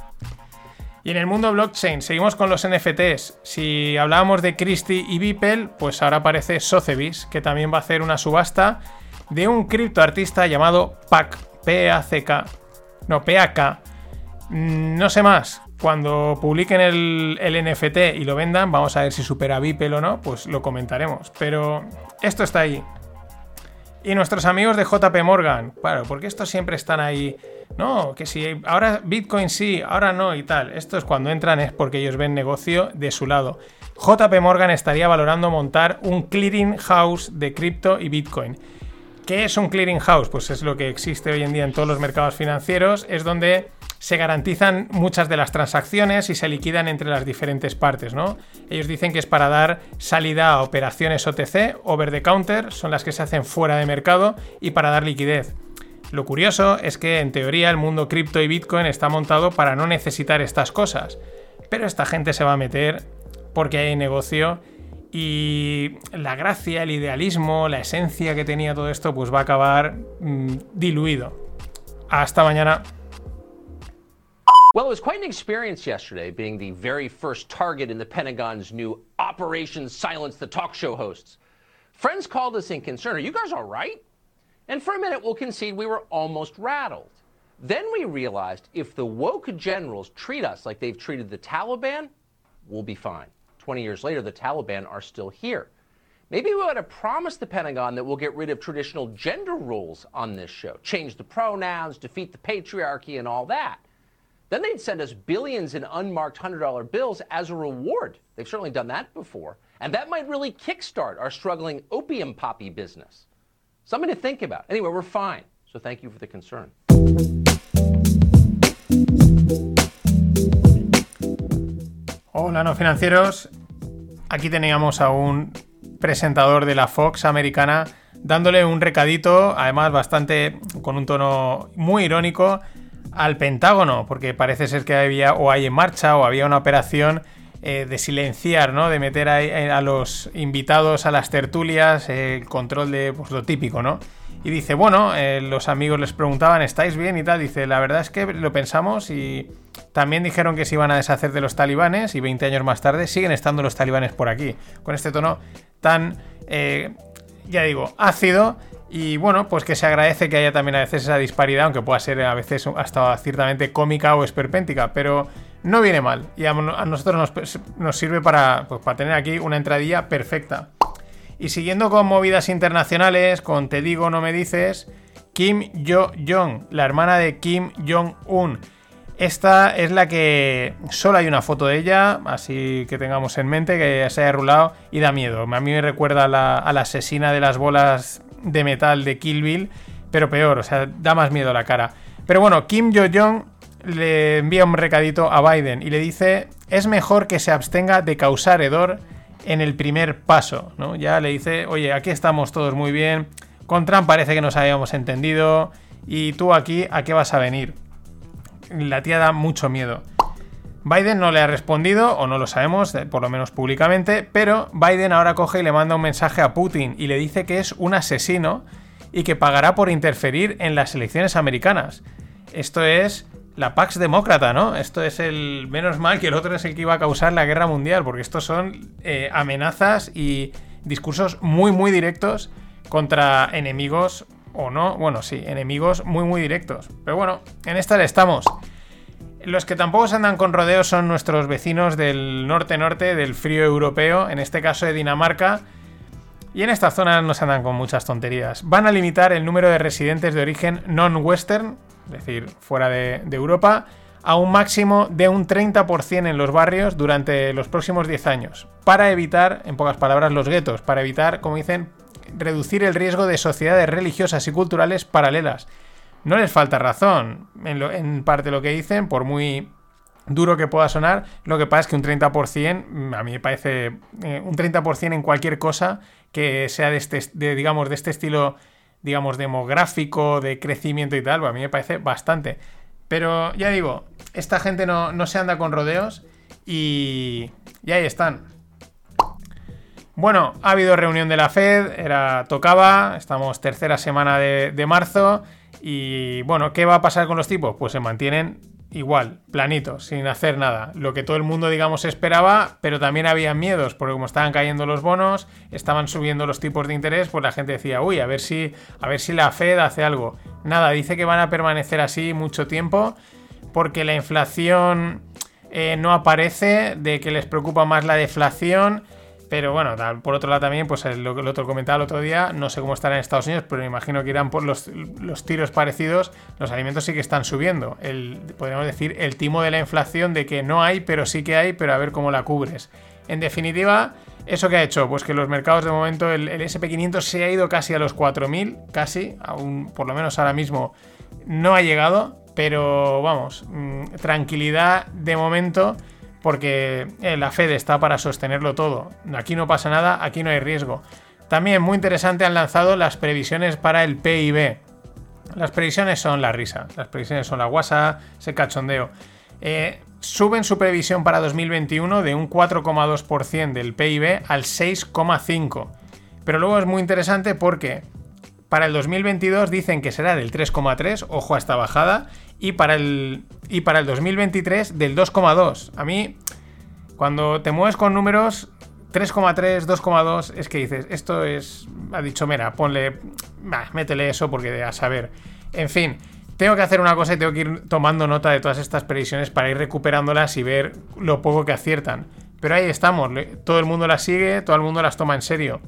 Y en el mundo blockchain, seguimos con los NFTs. Si hablábamos de Christie y Beeple, pues ahora aparece Sotheby's, que también va a hacer una subasta de un criptoartista llamado PAC, P-A-C-K, no, P-A-K. Mm, no sé más, cuando publiquen el, NFT y lo vendan, vamos a ver si supera Beeple o no, pues lo comentaremos. Pero esto está ahí. Y nuestros amigos de JP Morgan, claro, porque estos siempre están ahí. No, que si ahora Bitcoin sí, ahora no y tal. Esto es cuando entran es porque ellos ven negocio de su lado. JP Morgan estaría valorando montar un clearing house de cripto y Bitcoin. ¿Qué es un clearing house? Pues es lo que existe hoy en día en todos los mercados financieros. Es donde se garantizan muchas de las transacciones y se liquidan entre las diferentes partes, ¿no? Ellos dicen que es para dar salida a operaciones OTC, over the counter, son las que se hacen fuera de mercado y para dar liquidez. Lo curioso es que en teoría el mundo cripto y Bitcoin está montado para no necesitar estas cosas, pero esta gente se va a meter porque hay negocio y la gracia, el idealismo, la esencia que tenía todo esto pues va a acabar mm, diluido. Hasta mañana. Well, it was quite an experience yesterday being the very first target in the Pentagon's new Operation Silence the Talk Show hosts. Friends called us in concern. Are you guys all right? And for a minute, we'll concede we were almost rattled. Then we realized if the woke generals treat us like they've treated the Taliban, we'll be fine. 20 years later, the Taliban are still here. Maybe we ought to promise the Pentagon that we'll get rid of traditional gender roles on this show, change the pronouns, defeat the patriarchy, and all that. Then they'd send us billions in unmarked $100 bills as a reward. They've certainly done that before. And that might really kickstart our struggling opium poppy business. Something to think about. Anyway, we're fine. So thank you for the concern. Hola, no financieros. Aquí teníamos a un presentador de la Fox americana dándole un recadito, además bastante con un tono muy irónico, al Pentágono, porque parece ser que había o hay en marcha o había una operación eh, de silenciar, ¿no? De meter a, los invitados a las tertulias, el control de pues, lo típico, ¿no? Y dice, bueno, eh, los amigos les preguntaban, ¿estáis bien y tal? Dice, la verdad es que lo pensamos y también dijeron que se iban a deshacer de los talibanes y 20 años más tarde siguen estando los talibanes por aquí, con este tono tan, eh, ya digo, ácido y bueno, pues que se agradece que haya también a veces esa disparidad, aunque pueda ser a veces hasta ciertamente cómica o esperpéntica, pero no viene mal. Y a, nosotros nos, sirve para, pues, para tener aquí una entradilla perfecta. Y siguiendo con movidas internacionales, con Te digo, no me dices, Kim Jo-jong, la hermana de Kim Jong-un. Esta es la que solo hay una foto de ella, así que tengamos en mente que se haya rulado y da miedo. A mí me recuerda a la, a asesina de las bolas de metal de Kill Bill, pero peor, o sea, da más miedo la cara. Pero bueno, Kim Jo-jong le envía un recadito a Biden y le dice, es mejor que se abstenga de causar hedor en el primer paso, ¿no? Ya le dice, oye, aquí estamos todos muy bien, con Trump parece que nos habíamos entendido, y tú aquí, ¿a qué vas a venir? La tía da mucho miedo. Biden no le ha respondido, o no lo sabemos, por lo menos públicamente, pero Biden ahora coge y le manda un mensaje a Putin y le dice que es un asesino y que pagará por interferir en las elecciones americanas. Esto es la Pax Demócrata, ¿no? Esto es el. Menos mal que el otro es el que iba a causar la guerra mundial, porque estos son eh, amenazas y discursos muy, muy directos contra enemigos o no. Bueno, sí, enemigos muy, muy directos. Pero bueno, en esta le estamos. Los que tampoco se andan con rodeos son nuestros vecinos del norte-norte, del frío europeo, en este caso de Dinamarca. Y en esta zona no se andan con muchas tonterías. Van a limitar el número de residentes de origen non-western, es decir, fuera de, Europa, a un máximo de un 30% en los barrios durante los próximos 10 años, para evitar, en pocas palabras, los guetos, para evitar, como dicen, reducir el riesgo de sociedades religiosas y culturales paralelas no les falta razón en, parte lo que dicen, por muy duro que pueda sonar, lo que pasa es que un 30%, mm, a mí me parece eh, un 30% en cualquier cosa que sea de este, digamos, de este estilo, digamos, demográfico, de crecimiento y tal, pues a mí me parece bastante. Pero ya digo, esta gente no, se anda con rodeos y, y ahí están. Bueno, ha habido reunión de la Fed, era tocaba, estamos tercera semana de, marzo y bueno, ¿qué va a pasar con los tipos? Pues se mantienen igual, planitos, sin hacer nada. Lo que todo el mundo, digamos, esperaba, pero también había miedos, porque como estaban cayendo los bonos, estaban subiendo los tipos de interés, pues la gente decía, uy, a ver si, a ver si la Fed hace algo. Nada, dice que van a permanecer así mucho tiempo, porque la inflación eh, no aparece, de que les preocupa más la deflación pero bueno, por otro lado también, pues lo el otro comentaba el otro día, no sé cómo estará en Estados Unidos, pero me imagino que irán por los, tiros parecidos. Los alimentos sí que están subiendo. El, podríamos decir el timo de la inflación de que no hay, pero sí que hay, pero a ver cómo la cubres. En definitiva, ¿eso que ha hecho? Pues que los mercados de momento, el, el SP500 se ha ido casi a los 4.000, casi, aún por lo menos ahora mismo no ha llegado, pero vamos, mm, tranquilidad de momento porque eh, la Fed está para sostenerlo todo. Aquí no pasa nada, aquí no hay riesgo. También muy interesante han lanzado las previsiones para el PIB. Las previsiones son la risa, las previsiones son la guasa, se cachondeo. Eh, suben su previsión para 2021 de un 4,2% del PIB al 6,5%. Pero luego es muy interesante porque para el 2022 dicen que será del 3,3, ojo a esta bajada, y para el, y para el 2023 del 2,2. A mí, cuando te mueves con números 3,3, 2,2, es que dices, esto es, ha dicho, mira, ponle, métele eso porque a saber. En fin, tengo que hacer una cosa y tengo que ir tomando nota de todas estas previsiones para ir recuperándolas y ver lo poco que aciertan. Pero ahí estamos, todo el mundo las sigue, todo el mundo las toma en serio.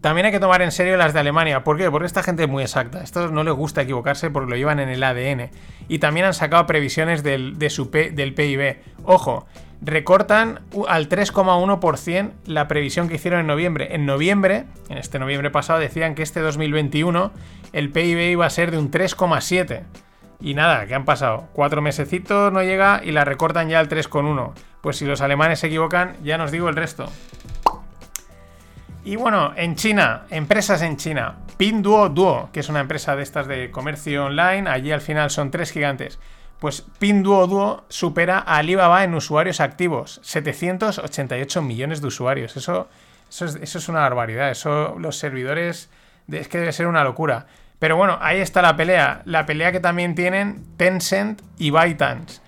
También hay que tomar en serio las de Alemania. ¿Por qué? Porque esta gente es muy exacta. Esto no les gusta equivocarse porque lo llevan en el ADN. Y también han sacado previsiones del, de su del PIB. Ojo, recortan al 3,1% la previsión que hicieron en noviembre. En noviembre, en este noviembre pasado, decían que este 2021 el PIB iba a ser de un 3,7%. Y nada, ¿qué han pasado? Cuatro mesecitos no llega y la recortan ya al 3,1. Pues si los alemanes se equivocan, ya nos digo el resto. Y bueno, en China, empresas en China. Pinduo Duo, que es una empresa de estas de comercio online. Allí al final son tres gigantes. Pues Pinduoduo supera a Alibaba en usuarios activos. 788 millones de usuarios. Eso, eso, es, una barbaridad. Eso, los servidores, es que debe ser una locura. Pero bueno, ahí está la pelea. La pelea que también tienen Tencent y ByteDance.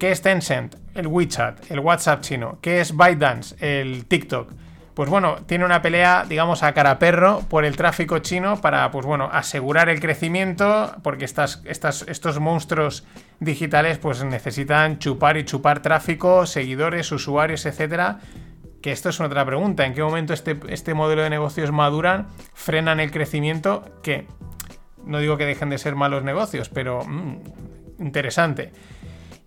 ¿Qué es Tencent? El WeChat, el WhatsApp chino. ¿Qué es ByteDance? El TikTok pues bueno, tiene una pelea, digamos, a cara perro por el tráfico chino para, pues bueno, asegurar el crecimiento, porque estas, estas, estos monstruos digitales, pues necesitan chupar y chupar tráfico, seguidores, usuarios, etcétera. Que esto es otra pregunta. ¿En qué momento este, este modelo de negocios maduran, frenan el crecimiento? Que no digo que dejen de ser malos negocios, pero mm, interesante.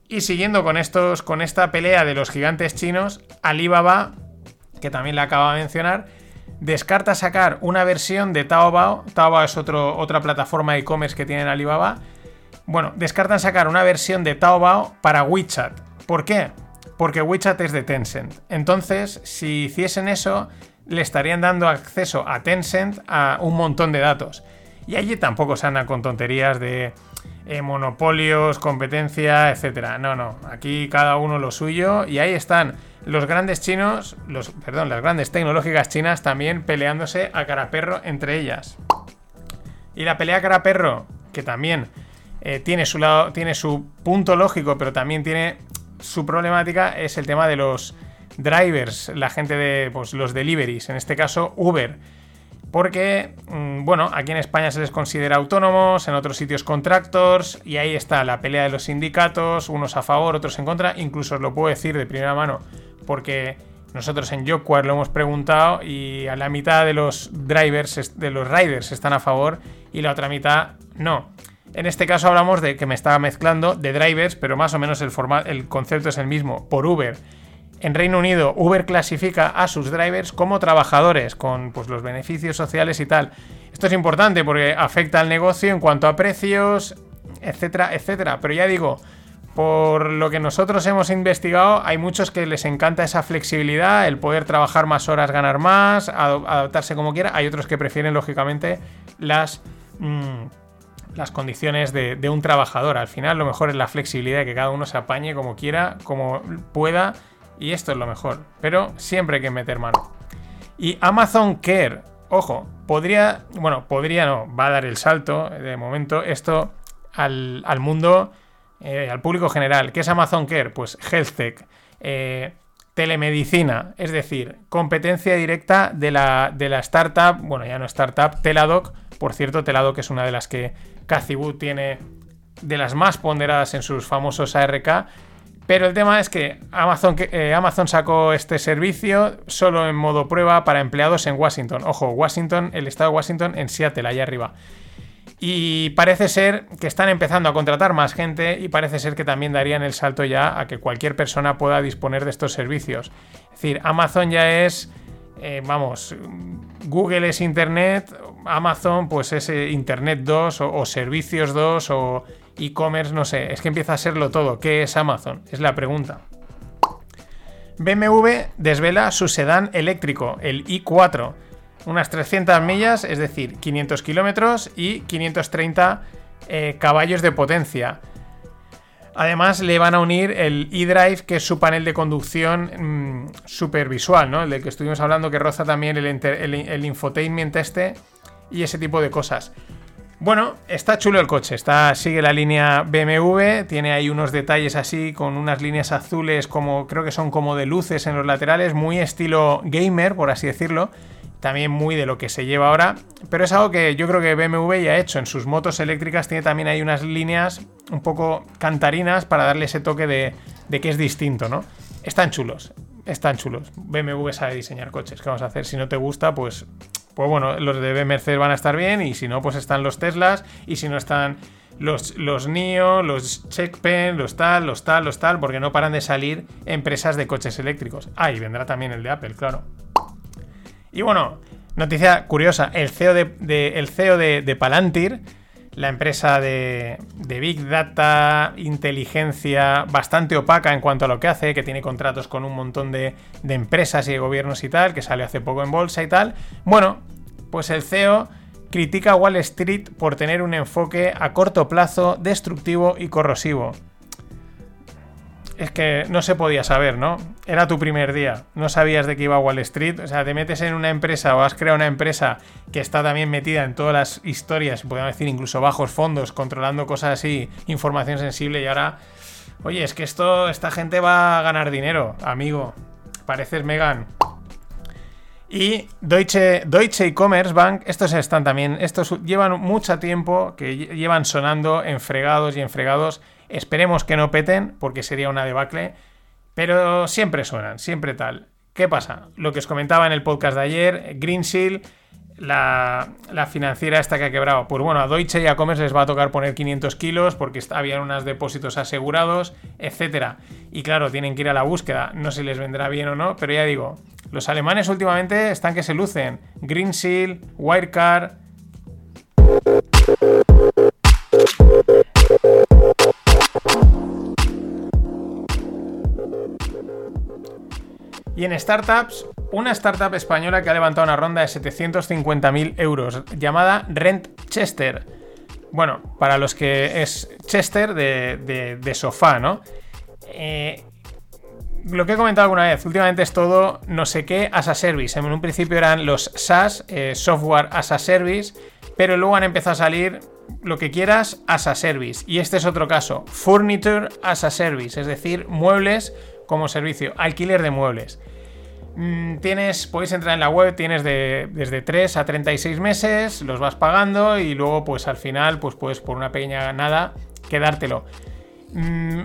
Y siguiendo con estos, con esta pelea de los gigantes chinos, Alibaba que también le acaba de mencionar, descarta sacar una versión de Taobao. Taobao es otro, otra plataforma de e-commerce que tiene en Alibaba. Bueno, descartan sacar una versión de Taobao para WeChat. ¿Por qué? Porque WeChat es de Tencent. Entonces, si hiciesen eso, le estarían dando acceso a Tencent a un montón de datos. Y allí tampoco se anda con tonterías de eh, monopolios, competencia, etcétera. No, no. Aquí cada uno lo suyo. Y ahí están los grandes chinos, los, perdón, las grandes tecnológicas chinas también peleándose a cara perro entre ellas. Y la pelea cara perro, que también eh, tiene, su lado, tiene su punto lógico, pero también tiene su problemática, es el tema de los drivers, la gente de pues, los deliveries, en este caso Uber. Porque, mm, bueno, aquí en España se les considera autónomos, en otros sitios contractors, y ahí está la pelea de los sindicatos, unos a favor, otros en contra. Incluso os lo puedo decir de primera mano, porque nosotros en Jokware lo hemos preguntado y a la mitad de los drivers, de los riders están a favor y la otra mitad no. En este caso hablamos de que me estaba mezclando de drivers, pero más o menos el, el concepto es el mismo, por Uber. En Reino Unido, Uber clasifica a sus drivers como trabajadores, con pues, los beneficios sociales y tal. Esto es importante porque afecta al negocio en cuanto a precios, etcétera, etcétera. Pero ya digo, por lo que nosotros hemos investigado, hay muchos que les encanta esa flexibilidad, el poder trabajar más horas, ganar más, adaptarse como quiera. Hay otros que prefieren, lógicamente, las, mm, las condiciones de, de un trabajador. Al final, lo mejor es la flexibilidad, que cada uno se apañe como quiera, como pueda, y esto es lo mejor. Pero siempre hay que meter mano. Y Amazon Care, ojo, podría, bueno, podría no, va a dar el salto de momento esto al, al mundo eh, al público general. ¿Qué es Amazon Care? Pues Health Tech, eh, telemedicina, es decir, competencia directa de la, de la startup, bueno, ya no startup, Teladoc. Por cierto, Teladoc es una de las que Wood tiene de las más ponderadas en sus famosos ARK. Pero el tema es que Amazon, eh, Amazon sacó este servicio solo en modo prueba para empleados en Washington. Ojo, Washington, el estado de Washington en Seattle, allá arriba. Y parece ser que están empezando a contratar más gente y parece ser que también darían el salto ya a que cualquier persona pueda disponer de estos servicios. Es decir, Amazon ya es, eh, vamos, Google es Internet, Amazon pues es eh, Internet 2 o, Servicios 2 o e-commerce, no sé, es que empieza a serlo todo. ¿Qué es Amazon? Es la pregunta. BMW desvela su sedán eléctrico, el i4 unas 300 millas, es decir, 500 kilómetros y 530 eh, caballos de potencia. Además, le van a unir el eDrive, que es su panel de conducción mm, supervisual, ¿no? El del que estuvimos hablando, que roza también el, el, infotainment este y ese tipo de cosas. Bueno, está chulo el coche, está, sigue la línea BMW, tiene ahí unos detalles así con unas líneas azules como creo que son como de luces en los laterales, muy estilo gamer, por así decirlo también muy de lo que se lleva ahora, pero es algo que yo creo que BMW ya ha hecho en sus motos eléctricas, tiene también ahí unas líneas un poco cantarinas para darle ese toque de, que es distinto, ¿no? Están chulos, están chulos. BMW sabe diseñar coches, ¿qué vamos a hacer? Si no te gusta, pues, pues bueno, los de BMW van a estar bien y si no, pues están los Teslas y si no están los, los NIO, los Checkpen, los tal, los tal, los tal, porque no paran de salir empresas de coches eléctricos. Ah, y vendrá también el de Apple, claro. Y bueno, noticia curiosa, el CEO CEO de, Palantir, la empresa de, Big Data, inteligencia bastante opaca en cuanto a lo que hace, que tiene contratos con un montón de, de empresas y de gobiernos y tal, que salió hace poco en bolsa y tal. Bueno, pues el CEO critica a Wall Street por tener un enfoque a corto plazo, destructivo y corrosivo es que no se podía saber, ¿no? Era tu primer día, no sabías de qué iba Wall Street, o sea, te metes en una empresa o has creado una empresa que está también metida en todas las historias, podemos decir incluso bajos fondos, controlando cosas así, información sensible y ahora, oye, es que esto, esta gente va a ganar dinero, amigo, pareces Megan. Y Deutsche, Deutsche E-Commerce Bank, estos están también, estos llevan mucho tiempo que llevan sonando en fregados y en fregados Esperemos que no peten, porque sería una debacle. Pero siempre suenan, siempre tal. ¿Qué pasa? Lo que os comentaba en el podcast de ayer, Greensill, la, la financiera esta que ha quebrado. Pues bueno, a Deutsche y a Commerce les va a tocar poner 500 kilos porque habían unos depósitos asegurados, etc. Y claro, tienen que ir a la búsqueda. No sé si les vendrá bien o no, pero ya digo, los alemanes últimamente están que se lucen. Greensill, Wirecard. Y en startups, una startup española que ha levantado una ronda de 750.000 euros, llamada Rent Chester. Bueno, para los que es Chester de, sofá, ¿no? Eh, lo que he comentado alguna vez, últimamente es todo no sé qué as a service. En un principio eran los SaaS, eh, Software as a Service, pero luego han empezado a salir lo que quieras as a Service. Y este es otro caso, Furniture as a Service, es decir, muebles como servicio, alquiler de muebles. Mm, tienes, podéis entrar en la web, tienes de, desde 3 a 36 meses, los vas pagando y luego pues al final pues puedes por una pequeña nada quedártelo. Mm,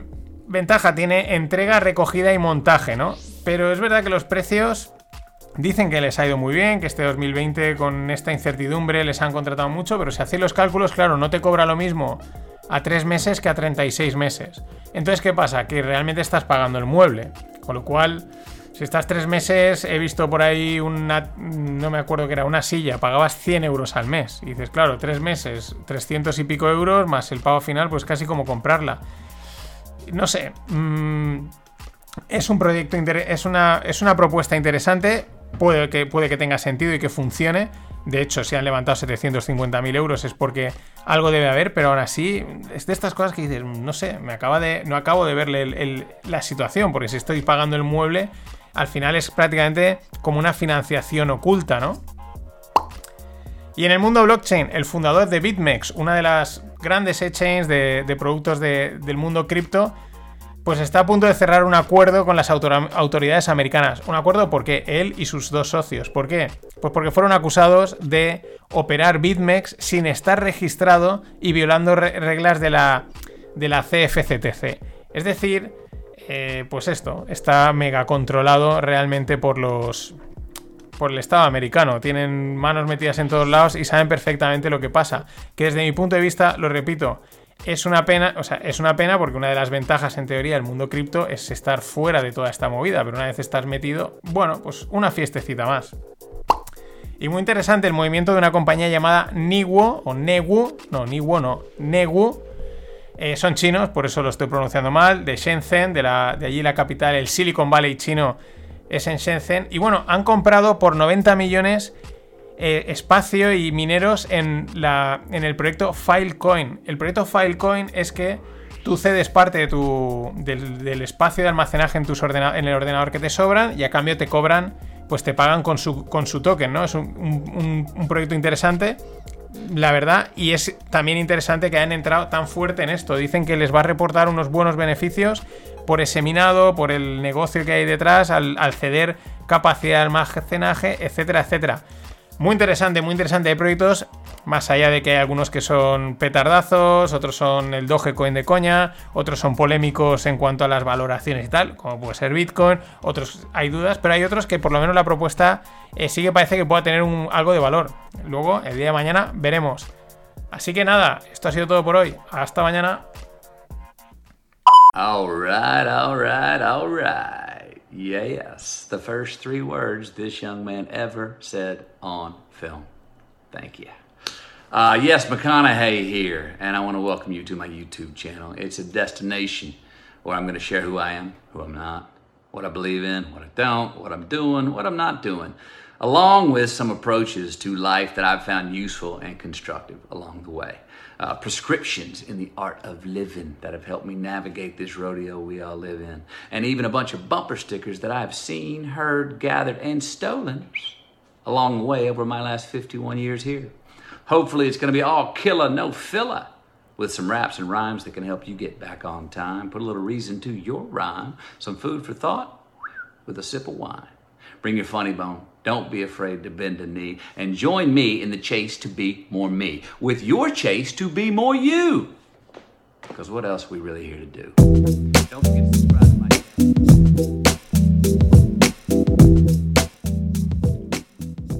ventaja, tiene entrega, recogida y montaje, ¿no? Pero es verdad que los precios dicen que les ha ido muy bien, que este 2020 con esta incertidumbre les han contratado mucho, pero si hacéis los cálculos, claro, no te cobra lo mismo a 3 meses que a 36 meses. Entonces, ¿qué pasa? Que realmente estás pagando el mueble. Con lo cual, si estás 3 meses, he visto por ahí una, no me acuerdo que era, una silla, pagabas 100 euros al mes. Y dices, claro, 3 meses, 300 y pico euros, más el pago final, pues casi como comprarla. No sé, mm, es un proyecto, es una, es una propuesta interesante, puede que, puede que tenga sentido y que funcione de hecho, si han levantado 750.000 euros es porque algo debe haber, pero aún así es de estas cosas que dices, no sé, me acaba de, no acabo de verle la situación, porque si estoy pagando el mueble, al final es prácticamente como una financiación oculta, ¿no? Y en el mundo blockchain, el fundador de BitMEX, una de las grandes exchanges de, de productos del mundo cripto, pues está a punto de cerrar un acuerdo con las autoridades americanas. Un acuerdo porque él y sus dos socios. ¿Por qué? Pues porque fueron acusados de operar BitMEX sin estar registrado y violando reglas de la, de la CFCTC. Es decir, eh, pues esto, está mega controlado realmente por los, por el Estado americano. Tienen manos metidas en todos lados y saben perfectamente lo que pasa. Que desde mi punto de vista, lo repito, es una pena, o sea, es una pena porque una de las ventajas en teoría del mundo cripto es estar fuera de toda esta movida, pero una vez estás metido, bueno, pues una fiestecita más. Y muy interesante el movimiento de una compañía llamada Niwo, o Negu, no, Niwo no, Negu. Eh, son chinos, por eso lo estoy pronunciando mal, de Shenzhen, de, la, de allí la capital, el Silicon Valley chino es en Shenzhen. Y bueno, han comprado por 90 millones eh, espacio y mineros en, la, en el proyecto Filecoin. El proyecto Filecoin es que tú cedes parte de tu, del, espacio de almacenaje en, tus en el ordenador que te sobran y a cambio te cobran, pues te pagan con su, con su token, ¿no? Es un, un proyecto interesante la verdad, y es también interesante que hayan entrado tan fuerte en esto. Dicen que les va a reportar unos buenos beneficios por ese minado, por el negocio que hay detrás, al ceder capacidad de almacenaje, etcétera, etcétera. Muy interesante, muy interesante. Hay proyectos, más allá de que hay algunos que son petardazos, otros son el Dogecoin de coña, otros son polémicos en cuanto a las valoraciones y tal, como puede ser Bitcoin, otros hay dudas, pero hay otros que por lo menos la propuesta eh, sí que parece que pueda tener algo de valor. Luego, el día de mañana, veremos. Así que nada, esto ha sido todo por hoy. Hasta mañana. Alright, alright, alright. Yes, the first three words this young man ever said on film. Thank you. Uh, yes, McConaughey here, and I want to welcome you to my YouTube channel. It's a destination where I'm going to share who I am, who I'm not, what I believe in, what I don't, what I'm doing, what I'm not doing, along with some approaches to life that I've found useful and constructive along the way. Uh, prescriptions in the art of living that have helped me navigate this rodeo we all live in, and even a bunch of bumper stickers that I've seen, heard, gathered, and stolen along the way over my last 51 years here. Hopefully, it's going to be all killer, no filler, with some raps and rhymes that can help you get back on time, put a little reason to your rhyme, some food for thought with a sip of wine. Bring your funny bone. Don't be afraid to bend a knee and join me in the chase to be more me, with your chase to be more you. Because what else are we really here to do? Don't forget to subscribe to my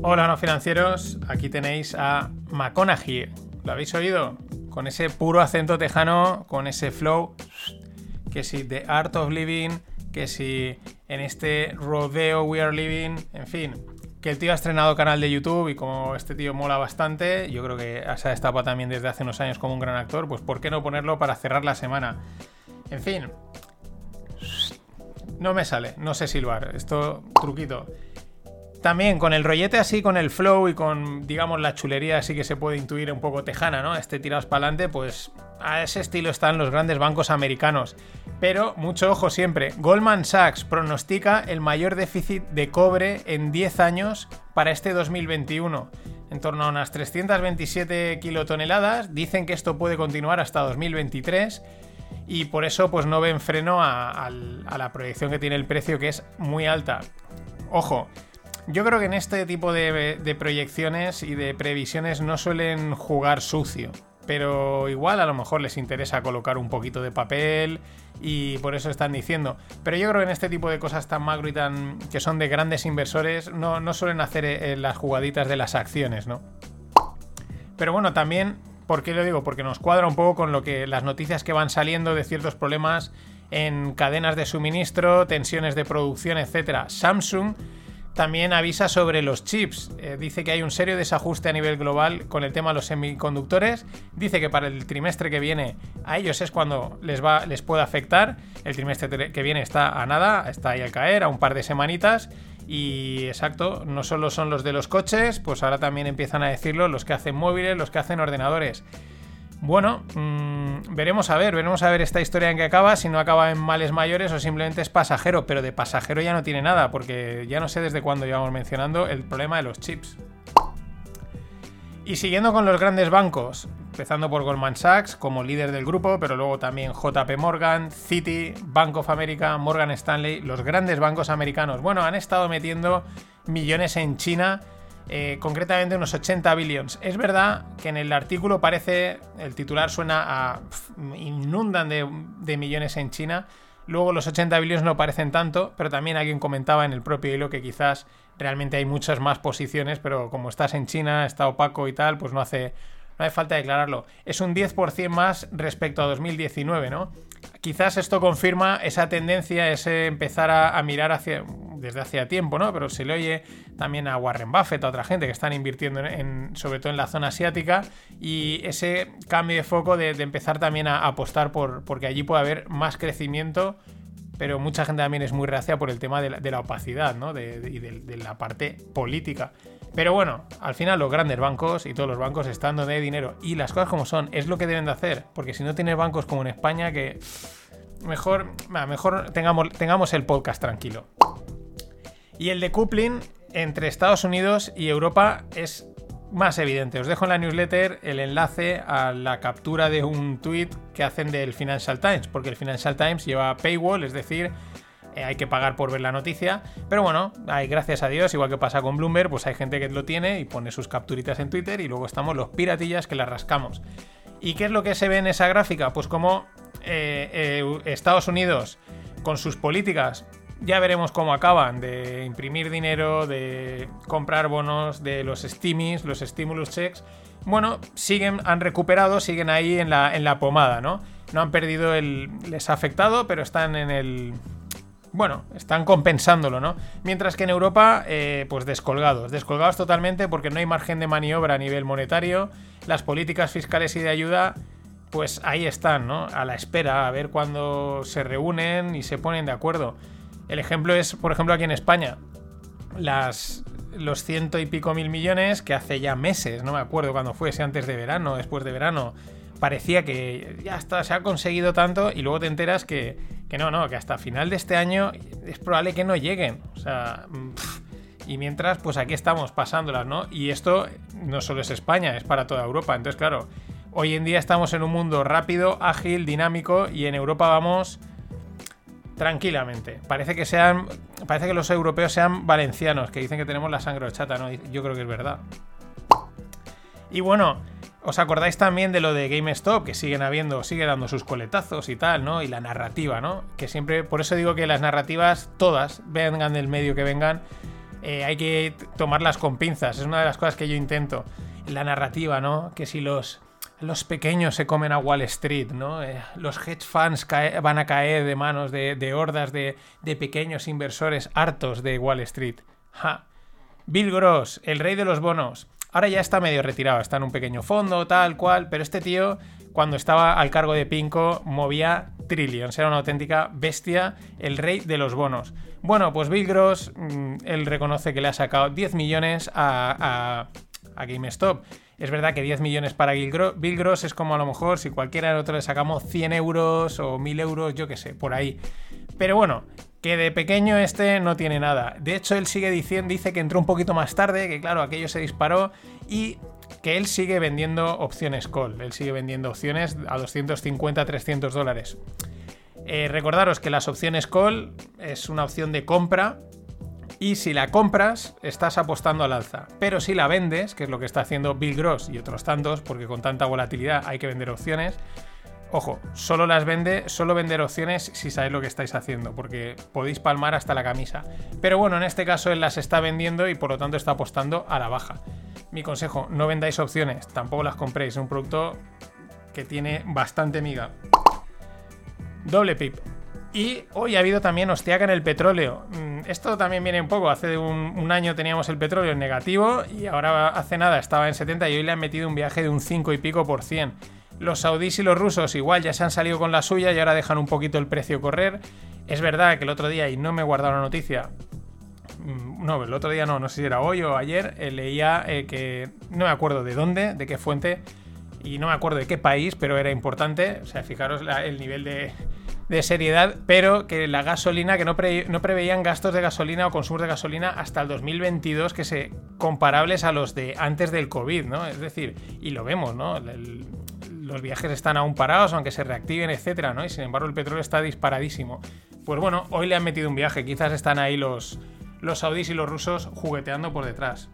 Hola, no financieros. Aquí tenéis a McConaughey. ¿Lo habéis oído? Con ese puro acento tejano, con ese flow. Que si The Art of Living, que si en este rodeo we are living, en fin. Que el tío ha estrenado canal de YouTube y como este tío mola bastante, yo creo que se ha destapado también desde hace unos años como un gran actor, pues ¿por qué no ponerlo para cerrar la semana? En fin. No me sale, no sé silbar. Esto, truquito. También con el rollete así, con el flow y con, digamos, la chulería así que se puede intuir un poco tejana, ¿no? Este tirados para adelante, pues a ese estilo están los grandes bancos americanos. Pero mucho ojo siempre, Goldman Sachs pronostica el mayor déficit de cobre en 10 años para este 2021. En torno a unas 327 kilotoneladas. Dicen que esto puede continuar hasta 2023 y por eso pues no ven freno a, la proyección que tiene el precio que es muy alta. Ojo, yo creo que en este tipo de, proyecciones y de previsiones no suelen jugar sucio. Pero igual a lo mejor les interesa colocar un poquito de papel y por eso están diciendo. Pero yo creo que en este tipo de cosas tan macro y tan. que son de grandes inversores, no, no suelen hacer eh, las jugaditas de las acciones, ¿no? Pero bueno, también, ¿por qué lo digo? Porque nos cuadra un poco con lo que las noticias que van saliendo de ciertos problemas en cadenas de suministro, tensiones de producción, etcétera. Samsung también avisa sobre los chips. Eh, dice que hay un serio desajuste a nivel global con el tema de los semiconductores. Dice que para el trimestre que viene a ellos es cuando les, va, les puede afectar. El trimestre que viene está a nada, está ahí al caer, a un par de semanitas. Y exacto, no solo son los de los coches, pues ahora también empiezan a decirlo los que hacen móviles, los que hacen ordenadores. Bueno, mmm, veremos a ver, veremos a ver esta historia en que acaba, si no acaba en males mayores o simplemente es pasajero, pero de pasajero ya no tiene nada, porque ya no sé desde cuándo llevamos mencionando el problema de los chips. Y siguiendo con los grandes bancos, empezando por Goldman Sachs como líder del grupo, pero luego también JP Morgan, Citi, Bank of America, Morgan Stanley, los grandes bancos americanos. Bueno, han estado metiendo millones en China eh, concretamente unos 80 billions. Es verdad que en el artículo parece, el titular suena a inundan de, millones en China. Luego los 80 billions no parecen tanto, pero también alguien comentaba en el propio hilo que quizás realmente hay muchas más posiciones, pero como estás en China, está opaco y tal, pues no hace, no hace falta declararlo. Es un 10% más respecto a 2019, ¿no? Quizás esto confirma esa tendencia, ese empezar a, mirar hacia, desde hacía tiempo, ¿no? Pero se le oye también a Warren Buffett, a otra gente que están invirtiendo en, sobre todo en la zona asiática, y ese cambio de foco de, de empezar también a, a apostar por, porque allí puede haber más crecimiento pero mucha gente también es muy reacia por el tema de la, de opacidad ¿no? de, de, de, de, la parte política. Pero bueno, al final los grandes bancos y todos los bancos están donde hay dinero y las cosas como son, es lo que deben de hacer, porque si no tienes bancos como en España que mejor, mejor tengamos, tengamos el podcast tranquilo. Y el decoupling entre Estados Unidos y Europa es más evidente. Os dejo en la newsletter el enlace a la captura de un tweet que hacen del Financial Times, porque el Financial Times lleva paywall, es decir, eh, hay que pagar por ver la noticia. Pero bueno, hay, gracias a Dios, igual que pasa con Bloomberg, pues hay gente que lo tiene y pone sus capturitas en Twitter y luego estamos los piratillas que las rascamos. ¿Y qué es lo que se ve en esa gráfica? Pues como eh, eh, Estados Unidos, con sus políticas, ya veremos cómo acaban de imprimir dinero, de comprar bonos, de los stimis, los stimulus checks. Bueno, siguen, han recuperado, siguen ahí en la, en la pomada, ¿no? No han perdido el. les ha afectado, pero están en el. bueno, están compensándolo, ¿no? Mientras que en Europa, eh, pues descolgados, descolgados totalmente porque no hay margen de maniobra a nivel monetario, las políticas fiscales y de ayuda, pues ahí están, ¿no? A la espera, a ver cuándo se reúnen y se ponen de acuerdo. El ejemplo es, por ejemplo, aquí en España, los ciento y pico mil millones que hace ya meses, no me acuerdo cuándo fue, si antes de verano, después de verano, parecía que ya está, se ha conseguido tanto y luego te enteras que, que no, no, que hasta final de este año es probable que no lleguen. O sea, y mientras, pues aquí estamos pasándolas, ¿no? Y esto no solo es España, es para toda Europa. Entonces, claro, hoy en día estamos en un mundo rápido, ágil, dinámico y en Europa vamos tranquilamente. Parece que sean. Parece que los europeos sean valencianos, que dicen que tenemos la sangre chata, ¿no? Yo creo que es verdad. Y bueno, ¿os acordáis también de lo de GameStop? Que siguen habiendo, sigue dando sus coletazos y tal, ¿no? Y la narrativa, ¿no? Que siempre. Por eso digo que las narrativas, todas, vengan del medio que vengan, eh, hay que tomarlas con pinzas. Es una de las cosas que yo intento. La narrativa, ¿no? Que si los los pequeños se comen a Wall Street, ¿no? Eh, los hedge funds van a caer de manos de, hordas de, pequeños inversores hartos de Wall Street. Bill Gross, el rey de los bonos. Ahora ya está medio retirado, está en un pequeño fondo, tal cual, pero este tío, cuando estaba al cargo de Pinco, movía trillions, era una auténtica bestia, el rey de los bonos. Bueno, pues Bill Gross, mm, él reconoce que le ha sacado 10 millones a, GameStop. Es verdad que 10 millones para Bill Gross es como a lo mejor si cualquiera de otro le sacamos 100 euros o 1000 euros, yo qué sé, por ahí. Pero bueno, que de pequeño este no tiene nada. De hecho, él sigue diciendo, dice que entró un poquito más tarde, que claro, aquello se disparó y que él sigue vendiendo opciones call. Él sigue vendiendo opciones a 250, 300 dólares. Eh, recordaros que las opciones call es una opción de compra y si la compras, estás apostando al alza. Pero si la vendes, que es lo que está haciendo Bill Gross y otros tantos, porque con tanta volatilidad hay que vender opciones, Ojo, solo las vende, solo vender opciones si sabéis lo que estáis haciendo, porque podéis palmar hasta la camisa. Pero bueno, en este caso él las está vendiendo y por lo tanto está apostando a la baja. Mi consejo, no vendáis opciones, tampoco las compréis, es un producto que tiene bastante miga. Doble pip. Y hoy ha habido también hostiaca en el petróleo. Mm, esto también viene un poco. Hace un, año teníamos el petróleo en negativo y ahora hace nada estaba en 70 y hoy le han metido un viaje de un 5 y pico por cien. Los saudíes y los rusos igual ya se han salido con la suya y ahora dejan un poquito el precio correr. Es verdad que el otro día, y no me he guardado la noticia, mm, no, el otro día no, no sé si era hoy o ayer, eh, leía eh, que no me acuerdo de dónde, de qué fuente, y no me acuerdo de qué país, pero era importante. O sea, fijaros el nivel de, de seriedad, pero que la gasolina, que no, preveían gastos de gasolina o consumo de gasolina hasta el 2022 que se comparables a los de antes del COVID, ¿no? Es decir, y lo vemos, ¿no? los viajes están aún parados, aunque se reactiven, etcétera, ¿no? Y sin embargo el petróleo está disparadísimo. Pues bueno, hoy le han metido un viaje, quizás están ahí los, los saudíes y los rusos jugueteando por detrás.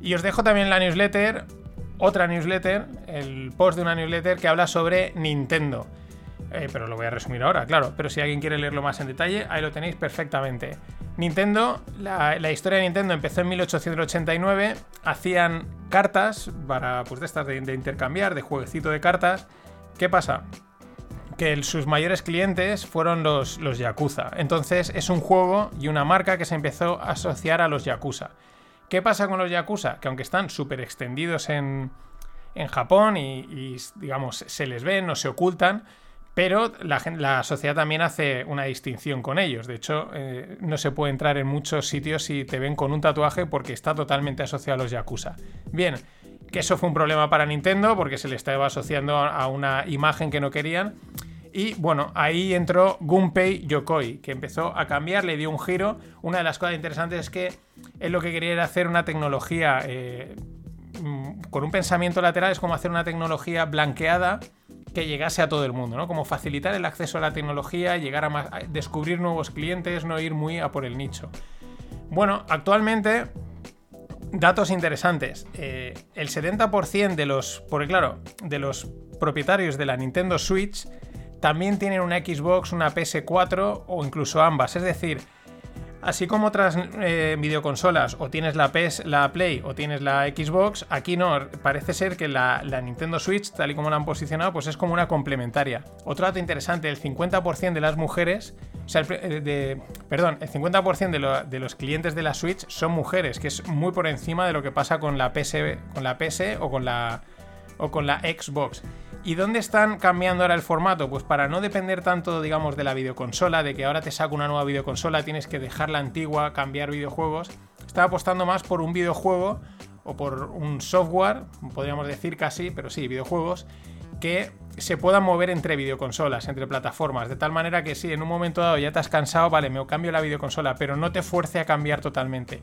Y os dejo también la newsletter, otra newsletter, el post de una newsletter que habla sobre Nintendo. Eh, pero lo voy a resumir ahora, claro. Pero si alguien quiere leerlo más en detalle, ahí lo tenéis perfectamente. Nintendo, la, historia de Nintendo empezó en 1889. Hacían cartas para, pues de estas de, intercambiar, de jueguecito de cartas. ¿Qué pasa? que sus mayores clientes fueron los, los Yakuza. Entonces es un juego y una marca que se empezó a asociar a los Yakuza. ¿Qué pasa con los Yakuza? Que aunque están súper extendidos en, en Japón y, digamos, se les ven, no se ocultan, pero la, sociedad también hace una distinción con ellos. De hecho, eh, no se puede entrar en muchos sitios si te ven con un tatuaje porque está totalmente asociado a los Yakuza. Bien, que eso fue un problema para Nintendo porque se le estaba asociando a una imagen que no querían. Y bueno, ahí entró Gunpei Yokoi, que empezó a cambiar, le dio un giro. Una de las cosas interesantes es que él lo que quería era hacer una tecnología eh, con un pensamiento lateral, es como hacer una tecnología blanqueada que llegase a todo el mundo, ¿no? Como facilitar el acceso a la tecnología, llegar a, descubrir nuevos clientes, no ir muy a por el nicho. Bueno, actualmente, datos interesantes. Eh, el 70% de los, claro, de los propietarios de la Nintendo Switch también tienen una Xbox, una PS4 o incluso ambas. Es decir, Así como otras eh, videoconsolas, o tienes la PS, la Play o tienes la Xbox, aquí no, parece ser que la, Nintendo Switch, tal y como la han posicionado, pues es como una complementaria. Otro dato interesante, el 50% de las mujeres sea, el, de, perdón, el 50% de, de, los clientes de la Switch son mujeres, que es muy por encima de lo que pasa con la PS, con la PS o con la, o con la Xbox. ¿Y dónde están cambiando ahora el formato? Pues para no depender tanto, digamos, de la videoconsola, de que ahora te saco una nueva videoconsola, tienes que dejar la antigua, cambiar videojuegos. Están apostando más por un videojuego o por un software, podríamos decir casi, pero sí, videojuegos, que se puedan mover entre videoconsolas, entre plataformas, de tal manera que si en un momento dado ya te has cansado, vale, me cambio la videoconsola, pero no te fuerce a cambiar totalmente.